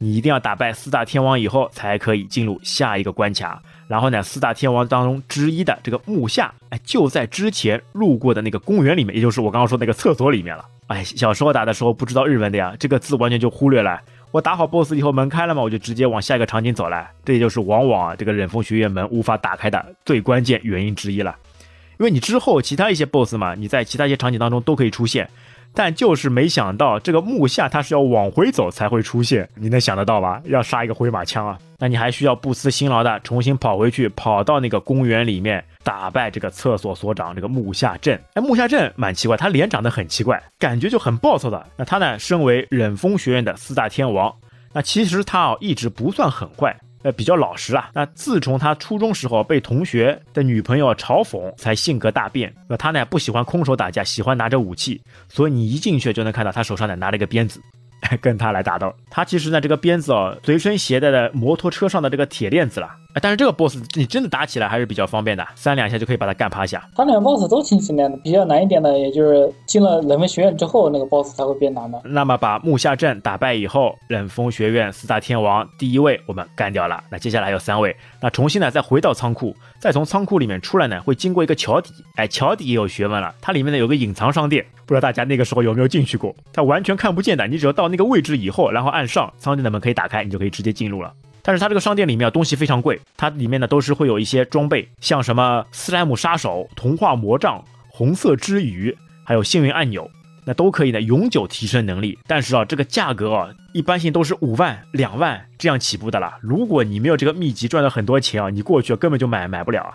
[SPEAKER 1] 你一定要打败四大天王以后，才可以进入下一个关卡。然后呢，四大天王当中之一的这个木下，哎，就在之前路过的那个公园里面，也就是我刚刚说那个厕所里面了。哎，小时候打的时候不知道日文的呀，这个字完全就忽略了。我打好 BOSS 以后，门开了嘛，我就直接往下一个场景走了。这也就是往往这个忍风学院门无法打开的最关键原因之一了。因为你之后其他一些 BOSS 嘛，你在其他一些场景当中都可以出现。但就是没想到，这个木下他是要往回走才会出现，你能想得到吧？要杀一个回马枪啊！那你还需要不辞辛劳的重新跑回去，跑到那个公园里面打败这个厕所所长这个木下镇。哎，木下镇蛮奇怪，他脸长得很奇怪，感觉就很暴躁的。那他呢，身为忍风学院的四大天王，那其实他哦一直不算很坏。呃，比较老实啊。那自从他初中时候被同学的女朋友嘲讽，才性格大变。那他呢不喜欢空手打架，喜欢拿着武器。所以你一进去就能看到他手上呢拿了一个鞭子。跟他来打斗，他其实呢这个鞭子哦，随身携带的摩托车上的这个铁链子了。但是这个 boss 你真的打起来还是比较方便的，三两下就可以把他干趴下。
[SPEAKER 2] 他两个 boss 都挺简单的，比较难一点的，也就是进了冷风学院之后，那个 boss 才会变难的。
[SPEAKER 1] 那么把木下镇打败以后，冷风学院四大天王第一位我们干掉了。那接下来还有三位，那重新呢再回到仓库，再从仓库里面出来呢，会经过一个桥底。哎，桥底也有学问了，它里面呢有个隐藏商店。不知道大家那个时候有没有进去过？它完全看不见的，你只要到那个位置以后，然后按上商店的门可以打开，你就可以直接进入了。但是它这个商店里面东西非常贵，它里面呢都是会有一些装备，像什么斯莱姆杀手、童话魔杖、红色之鱼，还有幸运按钮，那都可以呢永久提升能力。但是啊，这个价格啊，一般性都是五万、两万这样起步的啦。如果你没有这个秘籍赚了很多钱啊，你过去根本就买买不了啊。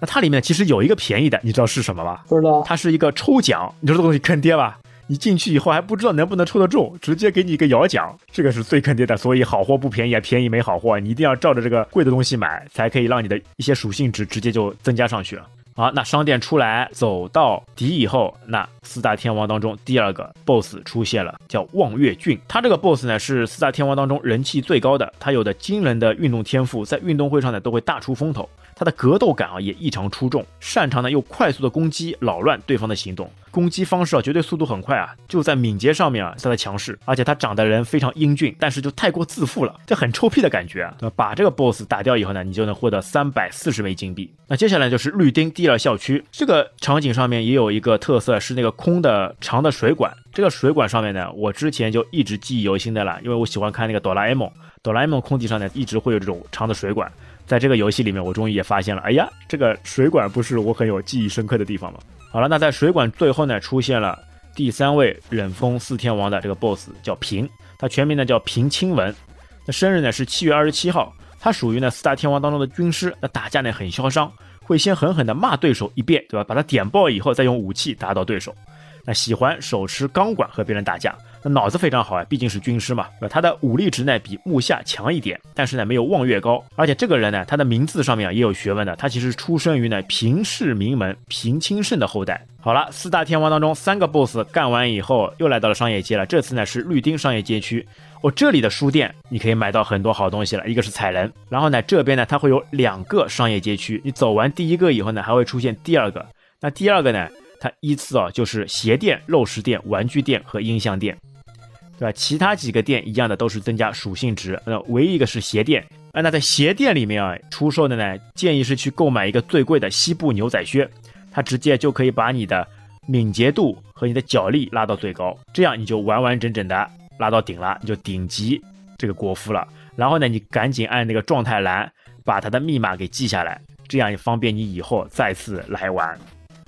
[SPEAKER 1] 那它里面其实有一个便宜的，你知道是什么吗？
[SPEAKER 2] 不知道。
[SPEAKER 1] 它是一个抽奖，你说这东西坑爹吧？你进去以后还不知道能不能抽得中，直接给你一个摇奖，这个是最坑爹的。所以好货不便宜，便宜没好货，你一定要照着这个贵的东西买，才可以让你的一些属性值直接就增加上去了。好，那商店出来走到底以后，那四大天王当中第二个 BOSS 出现了，叫望月俊。他这个 BOSS 呢是四大天王当中人气最高的，他有的惊人的运动天赋，在运动会上呢都会大出风头。他的格斗感啊也异常出众，擅长呢又快速的攻击，扰乱对方的行动。攻击方式啊绝对速度很快啊，就在敏捷上面啊他的强势。而且他长得人非常英俊，但是就太过自负了，这很臭屁的感觉啊。把这个 boss 打掉以后呢，你就能获得三百四十枚金币。那接下来就是绿丁第二校区这个场景上面也有一个特色，是那个空的长的水管。这个水管上面呢，我之前就一直记忆犹新的了，因为我喜欢看那个哆啦 A 梦，哆啦 A 梦空地上呢一直会有这种长的水管。在这个游戏里面，我终于也发现了，哎呀，这个水管不是我很有记忆深刻的地方吗？好了，那在水管最后呢，出现了第三位忍风四天王的这个 BOSS，叫平，他全名呢叫平清文，那生日呢是七月二十七号，他属于呢四大天王当中的军师，那打架呢很嚣张，会先狠狠的骂对手一遍，对吧？把他点爆以后，再用武器打倒对手，那喜欢手持钢管和别人打架。那脑子非常好啊，毕竟是军师嘛。那他的武力值呢比木下强一点，但是呢没有望月高。而且这个人呢，他的名字上面啊也有学问的，他其实出生于呢平氏名门平清盛的后代。好了，四大天王当中三个 boss 干完以后，又来到了商业街了。这次呢是绿丁商业街区，哦，这里的书店你可以买到很多好东西了。一个是彩人，然后呢这边呢它会有两个商业街区，你走完第一个以后呢还会出现第二个。那第二个呢，它依次啊就是鞋店、肉食店、玩具店和音像店。对吧？其他几个店一样的都是增加属性值，那唯一一个是鞋店。啊，那在鞋店里面啊，出售的呢，建议是去购买一个最贵的西部牛仔靴，它直接就可以把你的敏捷度和你的脚力拉到最高，这样你就完完整整的拉到顶了，你就顶级这个国服了。然后呢，你赶紧按那个状态栏把它的密码给记下来，这样也方便你以后再次来玩。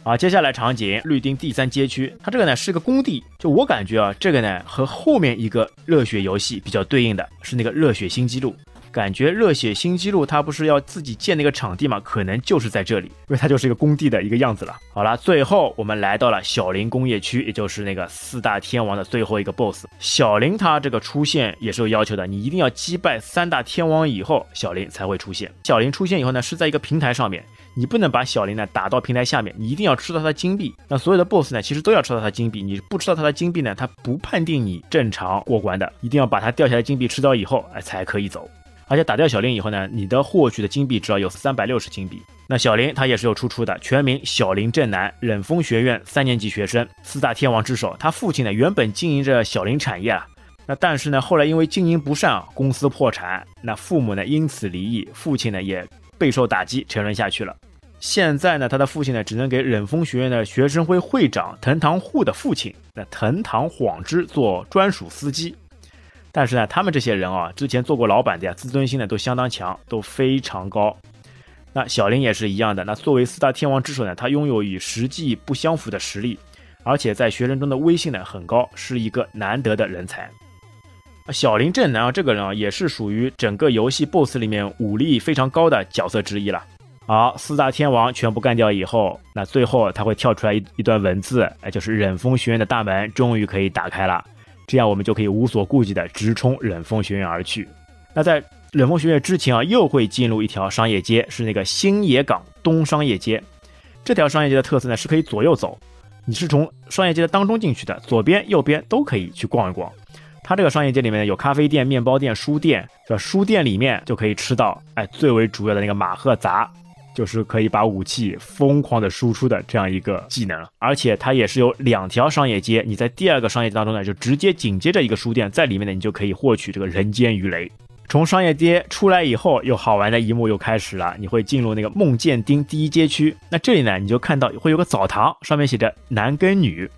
[SPEAKER 1] 啊，接下来场景绿丁第三街区，它这个呢是个工地，就我感觉啊，这个呢和后面一个热血游戏比较对应的是那个热血新纪录。感觉热血新纪录它不是要自己建那个场地嘛？可能就是在这里，因为它就是一个工地的一个样子了。好了，最后我们来到了小林工业区，也就是那个四大天王的最后一个 BOSS。小林他这个出现也是有要求的，你一定要击败三大天王以后，小林才会出现。小林出现以后呢，是在一个平台上面，你不能把小林呢打到平台下面，你一定要吃到他的金币。那所有的 BOSS 呢，其实都要吃到他的金币，你不吃到他的金币呢，他不判定你正常过关的，一定要把他掉下来金币吃到以后，哎，才可以走。而且打掉小林以后呢，你的获取的金币只要有三百六十金币。那小林他也是有出处的，全名小林正南，忍风学院三年级学生，四大天王之首。他父亲呢原本经营着小林产业啊，那但是呢后来因为经营不善啊，公司破产，那父母呢因此离异，父亲呢也备受打击，沉沦下去了。现在呢他的父亲呢只能给忍风学院的学生会会长藤堂户的父亲，那藤堂晃之做专属司机。但是呢，他们这些人啊，之前做过老板的呀，自尊心呢都相当强，都非常高。那小林也是一样的。那作为四大天王之首呢，他拥有与实际不相符的实力，而且在学生中的威信呢很高，是一个难得的人才。小林正南啊，这个人啊，也是属于整个游戏 BOSS 里面武力非常高的角色之一了。好，四大天王全部干掉以后，那最后他会跳出来一一段文字，哎，就是忍风学院的大门终于可以打开了，这样我们就可以无所顾忌的直冲忍风学院而去。那在忍风学院之前啊，又会进入一条商业街，是那个新野港东商业街。这条商业街的特色呢，是可以左右走，你是从商业街的当中进去的，左边、右边都可以去逛一逛。它这个商业街里面有咖啡店、面包店、书店，是书店里面就可以吃到，哎，最为主要的那个马赫杂。就是可以把武器疯狂的输出的这样一个技能，而且它也是有两条商业街，你在第二个商业街当中呢，就直接紧接着一个书店，在里面呢，你就可以获取这个人间鱼雷。从商业街出来以后，又好玩的一幕又开始了，你会进入那个梦见町第一街区，那这里呢，你就看到会有个澡堂，上面写着男跟女。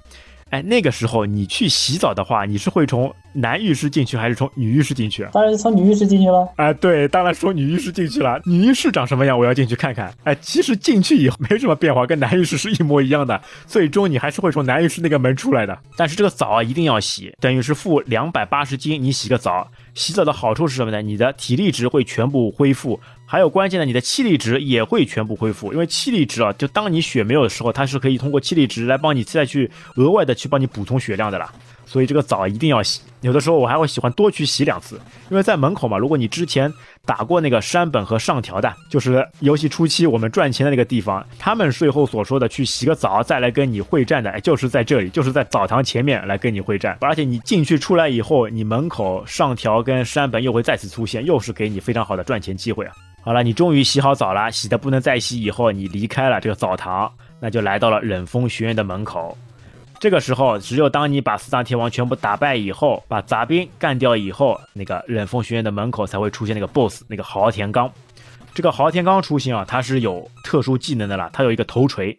[SPEAKER 1] 哎，那个时候你去洗澡的话，你是会从男浴室进去还是从女浴室进去？
[SPEAKER 2] 当然是从女浴室进去了。
[SPEAKER 1] 哎，对，当然从女浴室进去了。女浴室长什么样？我要进去看看。哎，其实进去以后没什么变化，跟男浴室是一模一样的。最终你还是会从男浴室那个门出来的。但是这个澡啊，一定要洗，等于是付两百八十斤，你洗个澡。洗澡的好处是什么呢？你的体力值会全部恢复。还有关键的，你的气力值也会全部恢复，因为气力值啊，就当你血没有的时候，它是可以通过气力值来帮你再去额外的去帮你补充血量的啦。所以这个澡一定要洗，有的时候我还会喜欢多去洗两次，因为在门口嘛。如果你之前打过那个山本和上条的，就是游戏初期我们赚钱的那个地方，他们税后所说的去洗个澡再来跟你会战的，就是在这里，就是在澡堂前面来跟你会战。而且你进去出来以后，你门口上条跟山本又会再次出现，又是给你非常好的赚钱机会啊。好了，你终于洗好澡了，洗的不能再洗以后，你离开了这个澡堂，那就来到了冷风学院的门口。这个时候，只有当你把四大天王全部打败以后，把杂兵干掉以后，那个冷风学院的门口才会出现那个 BOSS，那个豪田刚。这个豪田刚出现啊，他是有特殊技能的啦，他有一个头锤。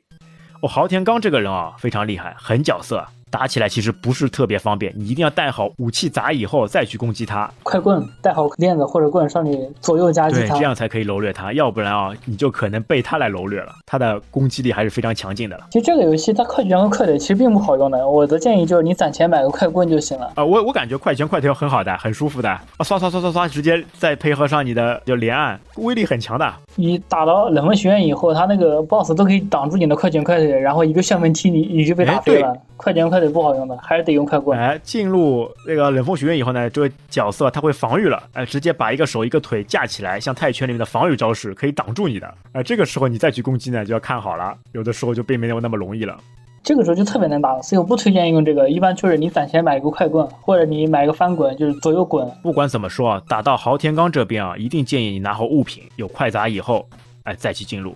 [SPEAKER 1] 哦，豪田刚这个人啊，非常厉害，狠角色。打起来其实不是特别方便，你一定要带好武器砸以后再去攻击他。
[SPEAKER 2] 快棍带好链子或者棍上去左右夹击
[SPEAKER 1] 他，这样才可以楼掠他，要不然啊你就可能被他来楼掠了。他的攻击力还是非常强劲的了。
[SPEAKER 2] 其实这个游戏它快拳和快腿其实并不好用的，我的建议就是你攒钱买个快棍就行了。
[SPEAKER 1] 啊，我我感觉快拳快腿很好的，很舒服的啊，刷刷刷刷刷，直接再配合上你的就连按，威力很强的。
[SPEAKER 2] 你打到冷门学院以后，他那个 boss 都可以挡住你的快拳快腿，然后一个旋风踢你，你就被打飞了。快拳快腿不好用的，还是得用快棍。
[SPEAKER 1] 哎，进入那个冷风学院以后呢，这个角色他会防御了，哎，直接把一个手一个腿架起来，像泰拳里面的防御招式，可以挡住你的。哎，这个时候你再去攻击呢，就要看好了，有的时候就并没有那么容易了。
[SPEAKER 2] 这个时候就特别难打了，所以我不推荐用这个。一般就是你攒钱买一个快棍，或者你买一个翻滚，就是左右滚。
[SPEAKER 1] 不管怎么说啊，打到豪天刚这边啊，一定建议你拿好物品，有快砸以后，哎，再去进入。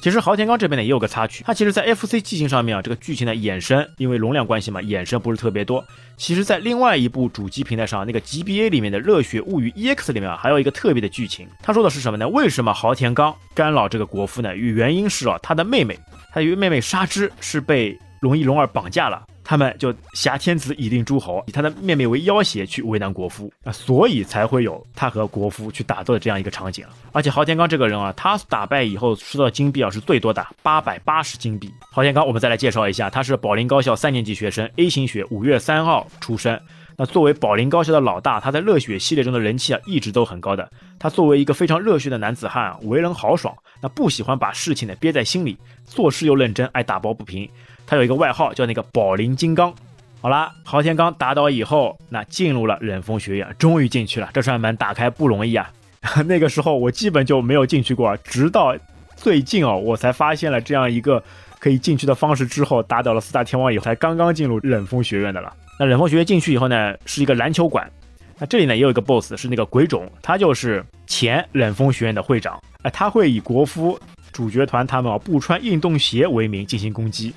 [SPEAKER 1] 其实豪田刚这边呢也有个插曲，他其实，在 FC 剧情上面啊，这个剧情的衍生，因为容量关系嘛，衍生不是特别多。其实，在另外一部主机平台上，那个 GBA 里面的《热血物语 EX》里面啊，还有一个特别的剧情。他说的是什么呢？为什么豪田刚干扰这个国夫呢？原因是啊，他的妹妹，他的妹妹纱织是被龙一龙二绑架了。他们就挟天子以令诸侯，以他的妹妹为要挟去为难国夫啊，所以才会有他和国夫去打斗的这样一个场景。而且豪田刚这个人啊，他打败以后收到金币啊是最多的八百八十金币。豪田刚，我们再来介绍一下，他是宝林高校三年级学生，A 型血，五月三号出生。那作为宝林高校的老大，他在热血系列中的人气啊一直都很高的。他作为一个非常热血的男子汉啊，为人豪爽，那不喜欢把事情呢憋在心里，做事又认真，爱打抱不平。他有一个外号叫那个宝林金刚。好啦，豪田刚打倒以后，那进入了冷风学院，终于进去了。这扇门打开不容易啊。那个时候我基本就没有进去过，直到最近哦，我才发现了这样一个可以进去的方式。之后打倒了四大天王以后，才刚刚进入冷风学院的了。那冷风学院进去以后呢，是一个篮球馆。那这里呢也有一个 BOSS，是那个鬼冢，他就是前冷风学院的会长。哎，他会以国夫、主角团他们啊不穿运动鞋为名进行攻击。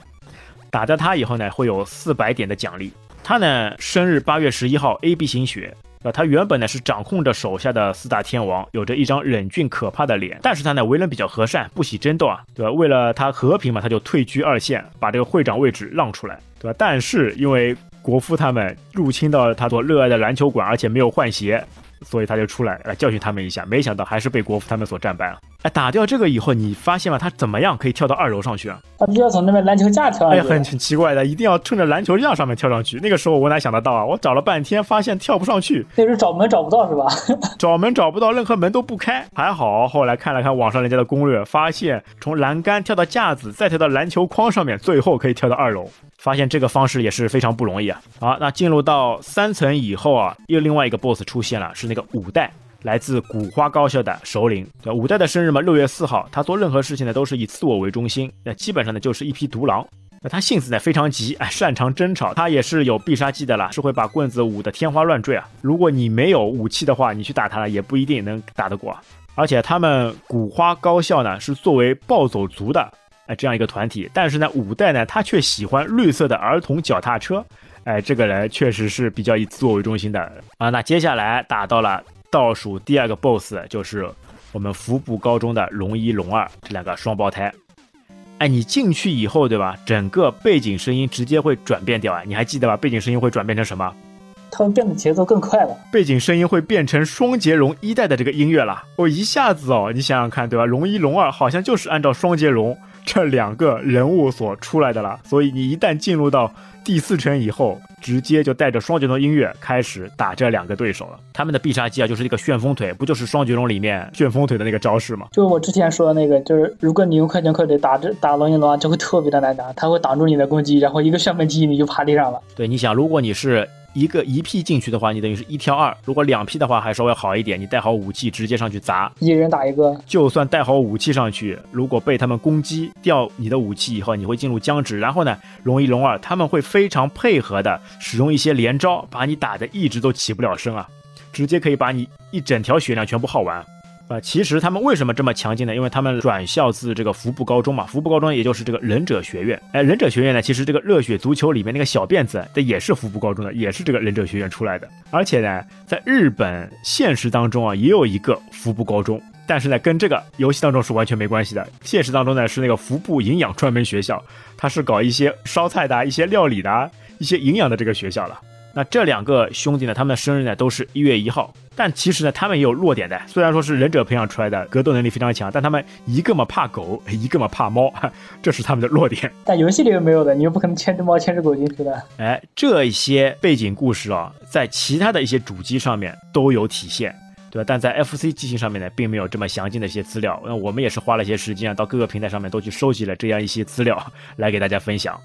[SPEAKER 1] 打掉他以后呢，会有四百点的奖励。他呢，生日八月十一号，A B 型血。啊，他原本呢是掌控着手下的四大天王，有着一张冷峻可怕的脸。但是他呢，为人比较和善，不喜争斗啊，对吧？为了他和平嘛，他就退居二线，把这个会长位置让出来，对吧？但是因为国夫他们入侵到了他所热爱的篮球馆，而且没有换鞋。所以他就出来来教训他们一下，没想到还是被国夫他们所战败了。哎，打掉这个以后，你发现吗？他怎么样可以跳到二楼上去啊？
[SPEAKER 2] 他必须要从那边篮球架跳上去。
[SPEAKER 1] 哎，很很奇怪的，一定要趁着篮球架上面跳上去。那个时候我哪想得到啊？我找了半天，发现跳不上去。
[SPEAKER 2] 那时候找门找不到是吧？
[SPEAKER 1] 找门找不到，任何门都不开。还好后来看了看网上人家的攻略，发现从栏杆跳到架子，再跳到篮球框上面，最后可以跳到二楼。发现这个方式也是非常不容易啊！好，那进入到三层以后啊，又另外一个 BOSS 出现了，是那个五代，来自古花高校的首领。对，五代的生日嘛，六月四号，他做任何事情呢都是以自我为中心，那基本上呢就是一匹独狼。那他性子呢非常急，哎，擅长争吵，他也是有必杀技的啦，是会把棍子舞得天花乱坠啊。如果你没有武器的话，你去打他也不一定能打得过。而且他们古花高校呢是作为暴走族的。哎，这样一个团体，但是呢，五代呢，他却喜欢绿色的儿童脚踏车。哎，这个人确实是比较以自我为中心的啊。那接下来打到了倒数第二个 BOSS，就是我们服部高中的龙一、龙二这两个双胞胎。哎，你进去以后，对吧？整个背景声音直接会转变掉啊！你还记得吧？背景声音会转变成什么？
[SPEAKER 2] 他们变得节奏更快了。
[SPEAKER 1] 背景声音会变成双截龙一代的这个音乐了。哦，一下子哦，你想想看，对吧？龙一、龙二好像就是按照双截龙。这两个人物所出来的了，所以你一旦进入到第四层以后，直接就带着双截龙音乐开始打这两个对手了。他们的必杀技啊，就是一个旋风腿，不就是双截龙里面旋风腿的那个招式吗？
[SPEAKER 2] 就是我之前说的那个，就是如果你用快拳快腿打这打龙吟龙，就会特别的难打，他会挡住你的攻击，然后一个旋风击你就趴地上了。
[SPEAKER 1] 对，你想，如果你是。一个一 P 进去的话，你等于是一挑二。如果两 P 的话，还稍微好一点，你带好武器直接上去砸，
[SPEAKER 2] 一人打一个。
[SPEAKER 1] 就算带好武器上去，如果被他们攻击掉你的武器以后，你会进入僵直。然后呢，龙一龙二他们会非常配合的使用一些连招，把你打的一直都起不了身啊，直接可以把你一整条血量全部耗完。啊，其实他们为什么这么强劲呢？因为他们转校自这个服部高中嘛，服部高中也就是这个忍者学院。哎，忍者学院呢，其实这个热血足球里面那个小辫子，这也是服部高中的，也是这个忍者学院出来的。而且呢，在日本现实当中啊，也有一个服部高中，但是呢，跟这个游戏当中是完全没关系的。现实当中呢，是那个服部营养专门学校，它是搞一些烧菜的一些料理的一些营养的这个学校了。那这两个兄弟呢，他们的生日呢都是一月一号。但其实呢，他们也有弱点的。虽然说是忍者培养出来的，格斗能力非常强，但他们一个嘛怕狗，一个嘛怕猫，这是他们的弱点。
[SPEAKER 2] 但游戏里又没有的，你又不可能牵只猫牵只狗进去的。
[SPEAKER 1] 哎，这些背景故事啊，在其他的一些主机上面都有体现，对吧？但在 FC 机型上面呢，并没有这么详尽的一些资料。那我们也是花了一些时间啊，到各个平台上面都去收集了这样一些资料，来给大家分享。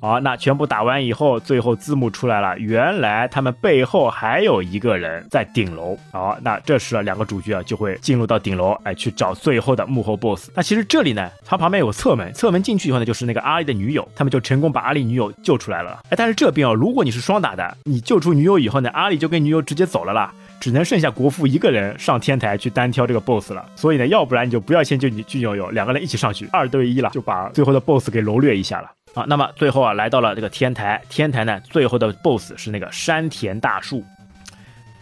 [SPEAKER 1] 好，那全部打完以后，最后字幕出来了。原来他们背后还有一个人在顶楼。好，那这时啊两个主角啊就会进入到顶楼，哎，去找最后的幕后 BOSS。那其实这里呢，它旁边有侧门，侧门进去以后呢，就是那个阿丽的女友，他们就成功把阿丽女友救出来了。哎，但是这边哦，如果你是双打的，你救出女友以后呢，阿丽就跟女友直接走了啦，只能剩下国父一个人上天台去单挑这个 BOSS 了。所以呢，要不然你就不要先救你女友，两个人一起上去，二对一了，就把最后的 BOSS 给蹂躏一下了。啊，那么最后啊，来到了这个天台，天台呢，最后的 BOSS 是那个山田大树。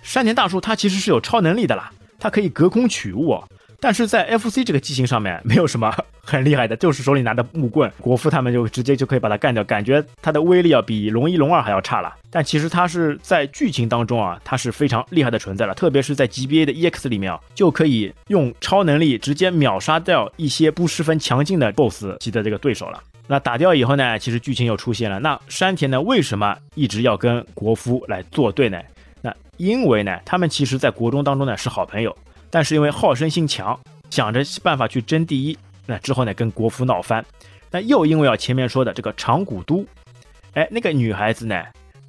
[SPEAKER 1] 山田大树他其实是有超能力的啦，他可以隔空取物，但是在 FC 这个机型上面没有什么 很厉害的，就是手里拿的木棍，国服他们就直接就可以把他干掉，感觉他的威力要比龙一龙二还要差了。但其实他是在剧情当中啊，他是非常厉害的存在了，特别是在 GBA 的 EX 里面啊，就可以用超能力直接秒杀掉一些不十分强劲的 BOSS 级的这个对手了。那打掉以后呢？其实剧情又出现了。那山田呢？为什么一直要跟国夫来作对呢？那因为呢，他们其实在国中当中呢是好朋友，但是因为好胜心强，想着办法去争第一。那之后呢，跟国夫闹翻。那又因为啊前面说的这个长谷都，哎，那个女孩子呢，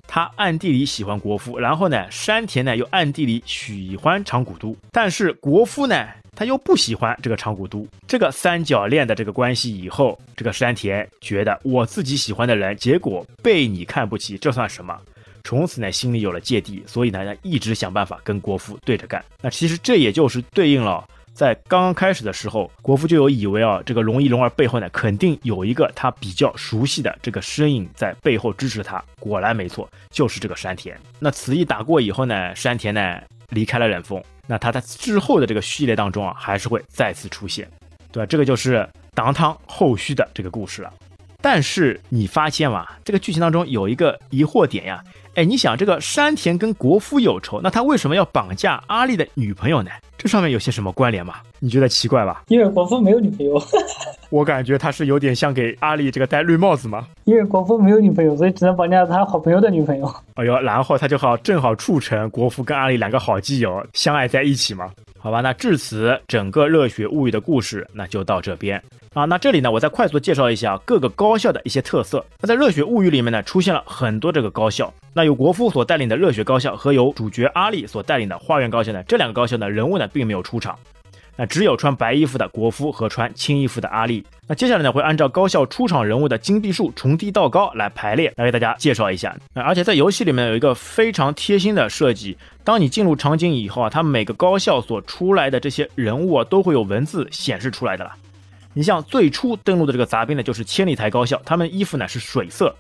[SPEAKER 1] 她暗地里喜欢国夫，然后呢，山田呢又暗地里喜欢长谷都，但是国夫呢？他又不喜欢这个长谷都这个三角恋的这个关系，以后这个山田觉得我自己喜欢的人，结果被你看不起，这算什么？从此呢，心里有了芥蒂，所以呢，他一直想办法跟国父对着干。那其实这也就是对应了，在刚刚开始的时候，国父就有以为啊，这个龙一龙二背后呢，肯定有一个他比较熟悉的这个身影在背后支持他。果然没错，就是这个山田。那此役打过以后呢，山田呢离开了忍风。那他在之后的这个序列当中啊，还是会再次出现，对吧？这个就是当汤后续的这个故事了。但是你发现吗？这个剧情当中有一个疑惑点呀。哎，你想这个山田跟国夫有仇，那他为什么要绑架阿丽的女朋友呢？这上面有些什么关联吗？你觉得奇怪吧？
[SPEAKER 2] 因为国风没有女朋友。
[SPEAKER 1] 我感觉他是有点像给阿丽这个戴绿帽子吗。
[SPEAKER 2] 因为国风没有女朋友，所以只能绑架他好朋友的女朋友。
[SPEAKER 1] 哎呦，然后他就好正好促成国服跟阿丽两个好基友相爱在一起嘛。好吧，那至此整个热血物语的故事那就到这边啊。那这里呢，我再快速介绍一下各个高校的一些特色。那在热血物语里面呢，出现了很多这个高校。那由国夫所带领的热血高校和由主角阿力所带领的花园高校呢，这两个高校呢人物呢并没有出场。那只有穿白衣服的国夫和穿青衣服的阿力。那接下来呢，会按照高校出场人物的金币数从低到高来排列，来给大家介绍一下。而且在游戏里面有一个非常贴心的设计，当你进入场景以后啊，它每个高校所出来的这些人物啊，都会有文字显示出来的了。你像最初登陆的这个杂兵呢，就是千里台高校，他们衣服呢是水色。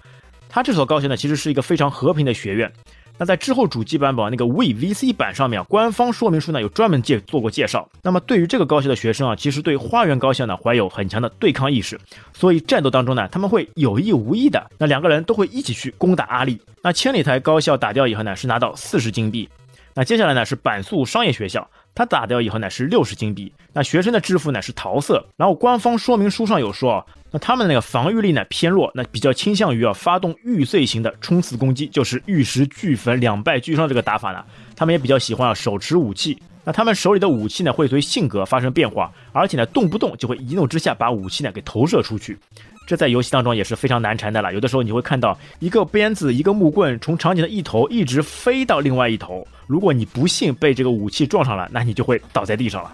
[SPEAKER 1] 它这所高校呢，其实是一个非常和平的学院。那在之后主机版本那个 VVC 版上面，官方说明书呢有专门介做过介绍。那么对于这个高校的学生啊，其实对花园高校呢怀有很强的对抗意识，所以战斗当中呢，他们会有意无意的，那两个人都会一起去攻打阿力。那千里台高校打掉以后呢，是拿到四十金币。那接下来呢是板宿商业学校，他打掉以后呢是六十金币。那学生的制服呢是桃色。然后官方说明书上有说啊。那他们那个防御力呢偏弱，那比较倾向于啊发动玉碎型的冲刺攻击，就是玉石俱焚、两败俱伤这个打法呢。他们也比较喜欢啊手持武器，那他们手里的武器呢会随性格发生变化，而且呢动不动就会一怒之下把武器呢给投射出去，这在游戏当中也是非常难缠的了。有的时候你会看到一个鞭子、一个木棍从场景的一头一直飞到另外一头，如果你不幸被这个武器撞上了，那你就会倒在地上了。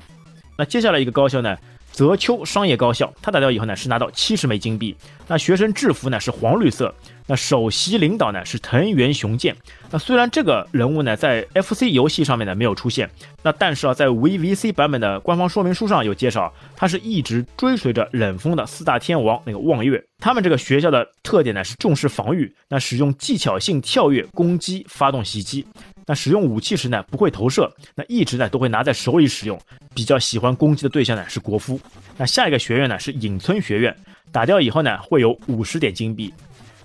[SPEAKER 1] 那接下来一个高校呢？泽丘商业高校，他打掉以后呢，是拿到七十枚金币。那学生制服呢是黄绿色。那首席领导呢是藤原雄剑。那虽然这个人物呢在 FC 游戏上面呢没有出现，那但是啊在 VVC 版本的官方说明书上有介绍，他是一直追随着冷风的四大天王那个望月。他们这个学校的特点呢是重视防御，那使用技巧性跳跃攻击发动袭击。那使用武器时呢不会投射，那一直呢都会拿在手里使用。比较喜欢攻击的对象呢是国夫。那下一个学院呢是隐村学院，打掉以后呢会有五十点金币。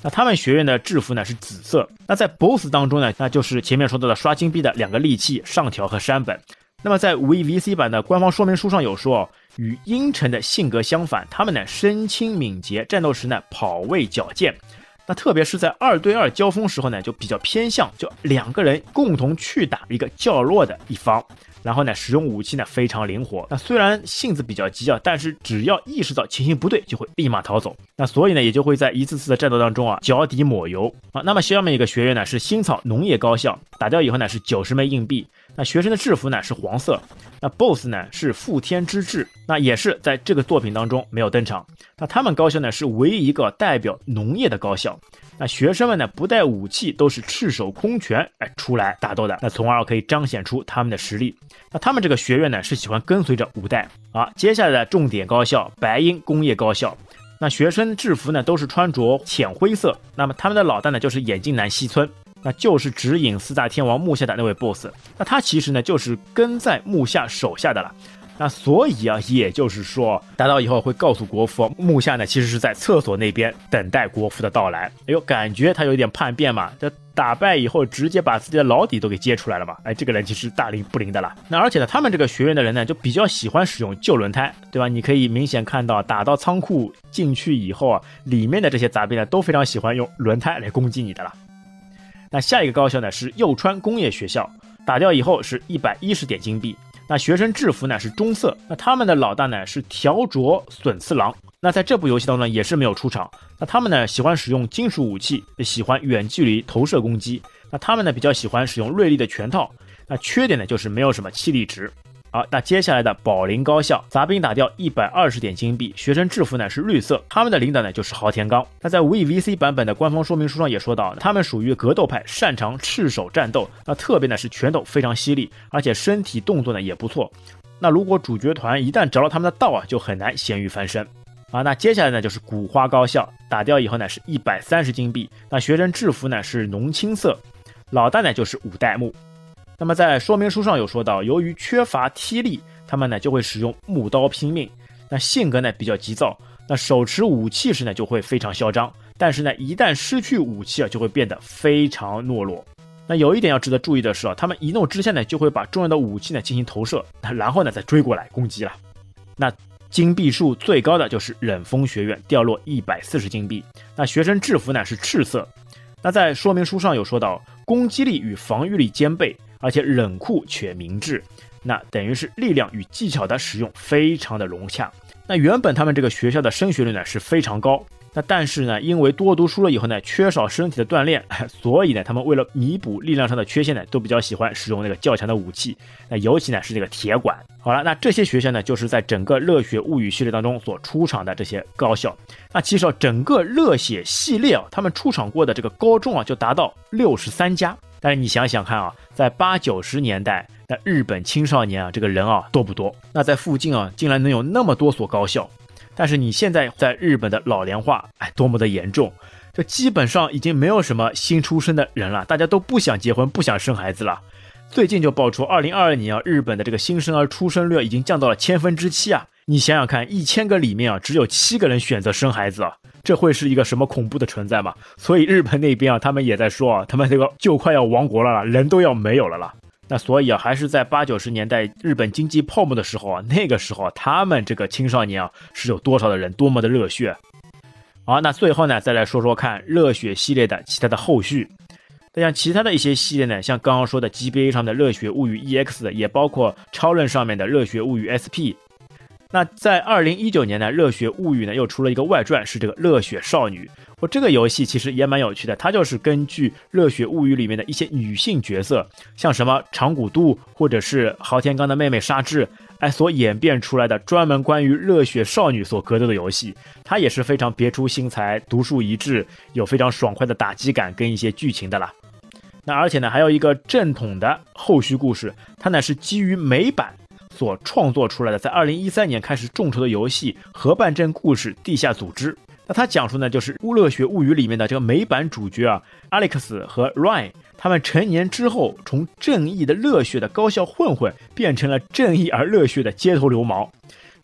[SPEAKER 1] 那他们学院的制服呢是紫色。那在 BOSS 当中呢，那就是前面说到的刷金币的两个利器上条和山本。那么在 VVC 版的官方说明书上有说，与阴沉的性格相反，他们呢身轻敏捷，战斗时呢跑位矫健。那特别是在二对二交锋时候呢，就比较偏向就两个人共同去打一个较弱的一方，然后呢使用武器呢非常灵活。那虽然性子比较急啊，但是只要意识到情形不对，就会立马逃走。那所以呢也就会在一次次的战斗当中啊脚底抹油啊。那么下面一个学院呢是新草农业高校，打掉以后呢是九十枚硬币。那学生的制服呢是黄色，那 BOSS 呢是富天之志，那也是在这个作品当中没有登场。那他们高校呢是唯一一个代表农业的高校，那学生们呢不带武器，都是赤手空拳哎出来打斗的，那从而可以彰显出他们的实力。那他们这个学院呢是喜欢跟随着五代。啊，接下来的重点高校白鹰工业高校，那学生制服呢都是穿着浅灰色，那么他们的老大呢就是眼镜男西村。那就是指引四大天王木下的那位 boss，那他其实呢就是跟在木下手下的了。那所以啊，也就是说，打到以后会告诉国服，木下呢其实是在厕所那边等待国服的到来。哎呦，感觉他有点叛变嘛，这打败以后直接把自己的老底都给揭出来了嘛。哎，这个人其实大灵不灵的了。那而且呢，他们这个学院的人呢就比较喜欢使用旧轮胎，对吧？你可以明显看到，打到仓库进去以后啊，里面的这些杂兵呢都非常喜欢用轮胎来攻击你的了。那下一个高校呢是右川工业学校，打掉以后是一百一十点金币。那学生制服呢是棕色，那他们的老大呢是条卓隼次郎。那在这部游戏当中呢也是没有出场。那他们呢喜欢使用金属武器，喜欢远距离投射攻击。那他们呢比较喜欢使用锐利的拳套。那缺点呢就是没有什么气力值。好，那接下来的宝林高校杂兵打掉一百二十点金币，学生制服呢是绿色，他们的领导呢就是豪田刚。那在 VVC 版本的官方说明书上也说到，他们属于格斗派，擅长赤手战斗，那特别呢是拳头非常犀利，而且身体动作呢也不错。那如果主角团一旦着了他们的道啊，就很难咸鱼翻身。啊，那接下来呢就是古花高校打掉以后呢是一百三十金币，那学生制服呢是浓青色，老大呢就是五代目。那么在说明书上有说到，由于缺乏踢力，他们呢就会使用木刀拼命。那性格呢比较急躁，那手持武器时呢，就会非常嚣张；但是呢，一旦失去武器啊，就会变得非常懦弱。那有一点要值得注意的是啊，他们一怒之下呢，就会把重要的武器呢进行投射，然后呢再追过来攻击了。那金币数最高的就是忍风学院，掉落一百四十金币。那学生制服呢是赤色。那在说明书上有说到，攻击力与防御力兼备，而且冷酷且明智。那等于是力量与技巧的使用非常的融洽。那原本他们这个学校的升学率呢是非常高。那但是呢，因为多读书了以后呢，缺少身体的锻炼，所以呢，他们为了弥补力量上的缺陷呢，都比较喜欢使用那个较强的武器。那尤其呢是这个铁管。好了，那这些学校呢，就是在整个热血物语系列当中所出场的这些高校。那其实啊整个热血系列啊，他们出场过的这个高中啊，就达到六十三家。但是你想想看啊，在八九十年代，那日本青少年啊，这个人啊多不多？那在附近啊，竟然能有那么多所高校。但是你现在在日本的老龄化，哎，多么的严重！就基本上已经没有什么新出生的人了，大家都不想结婚，不想生孩子了。最近就爆出，二零二二年啊，日本的这个新生儿出生率已经降到了千分之七啊！你想想看，一千个里面啊，只有七个人选择生孩子啊，这会是一个什么恐怖的存在吗？所以日本那边啊，他们也在说啊，他们这个就快要亡国了啦，人都要没有了啦。那所以啊，还是在八九十年代日本经济泡沫的时候啊，那个时候他们这个青少年啊是有多少的人，多么的热血。好，那最后呢，再来说说看热血系列的其他的后续。那像其他的一些系列呢，像刚刚说的 GBA 上的热血物语 EX，也包括超人上面的热血物语 SP。那在二零一九年呢，热血物语呢又出了一个外传，是这个热血少女。我这个游戏其实也蛮有趣的，它就是根据《热血物语》里面的一些女性角色，像什么长谷渡或者是豪天刚的妹妹沙智，哎，所演变出来的专门关于热血少女所格斗的游戏。它也是非常别出心裁、独树一帜，有非常爽快的打击感跟一些剧情的啦。那而且呢，还有一个正统的后续故事，它呢是基于美版所创作出来的，在二零一三年开始众筹的游戏《河畔镇故事：地下组织》。那它讲述呢，就是《乌热血物语》里面的这个美版主角啊，Alex 和 Ryan，他们成年之后，从正义的热血的高校混混，变成了正义而热血的街头流氓。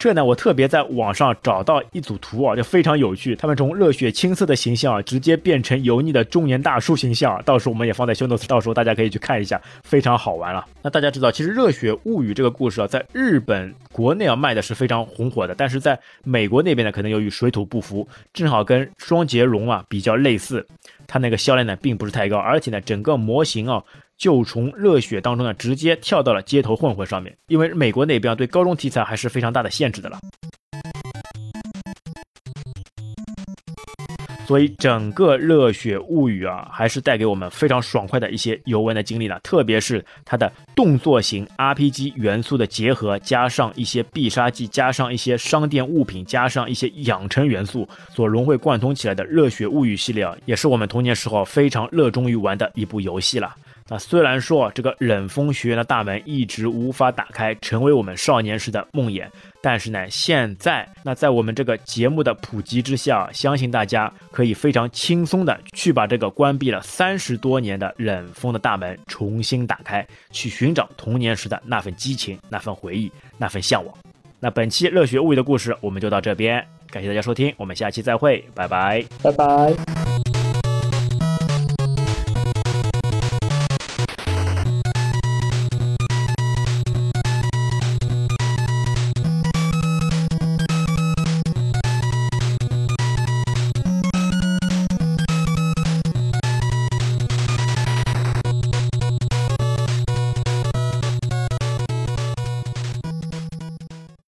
[SPEAKER 1] 这呢，我特别在网上找到一组图啊，就非常有趣。他们从热血青涩的形象啊，直接变成油腻的中年大叔形象。到时候我们也放在 show notes，到时候大家可以去看一下，非常好玩了。那大家知道，其实《热血物语》这个故事啊，在日本国内啊卖的是非常红火的，但是在美国那边呢，可能由于水土不服，正好跟双截龙啊比较类似，它那个销量呢并不是太高，而且呢，整个模型啊。就从热血当中呢，直接跳到了街头混混上面，因为美国那边对高中题材还是非常大的限制的了。所以整个热血物语啊，还是带给我们非常爽快的一些游玩的经历了。特别是它的动作型 RPG 元素的结合，加上一些必杀技，加上一些商店物品，加上一些养成元素所融会贯通起来的热血物语系列啊，也是我们童年时候非常热衷于玩的一部游戏了。那虽然说这个冷风学院的大门一直无法打开，成为我们少年时的梦魇，但是呢，现在那在我们这个节目的普及之下，相信大家可以非常轻松的去把这个关闭了三十多年的冷风的大门重新打开，去寻找童年时的那份激情、那份回忆、那份向往。那本期热血物语的故事我们就到这边，感谢大家收听，我们下期再会，拜拜，
[SPEAKER 2] 拜拜。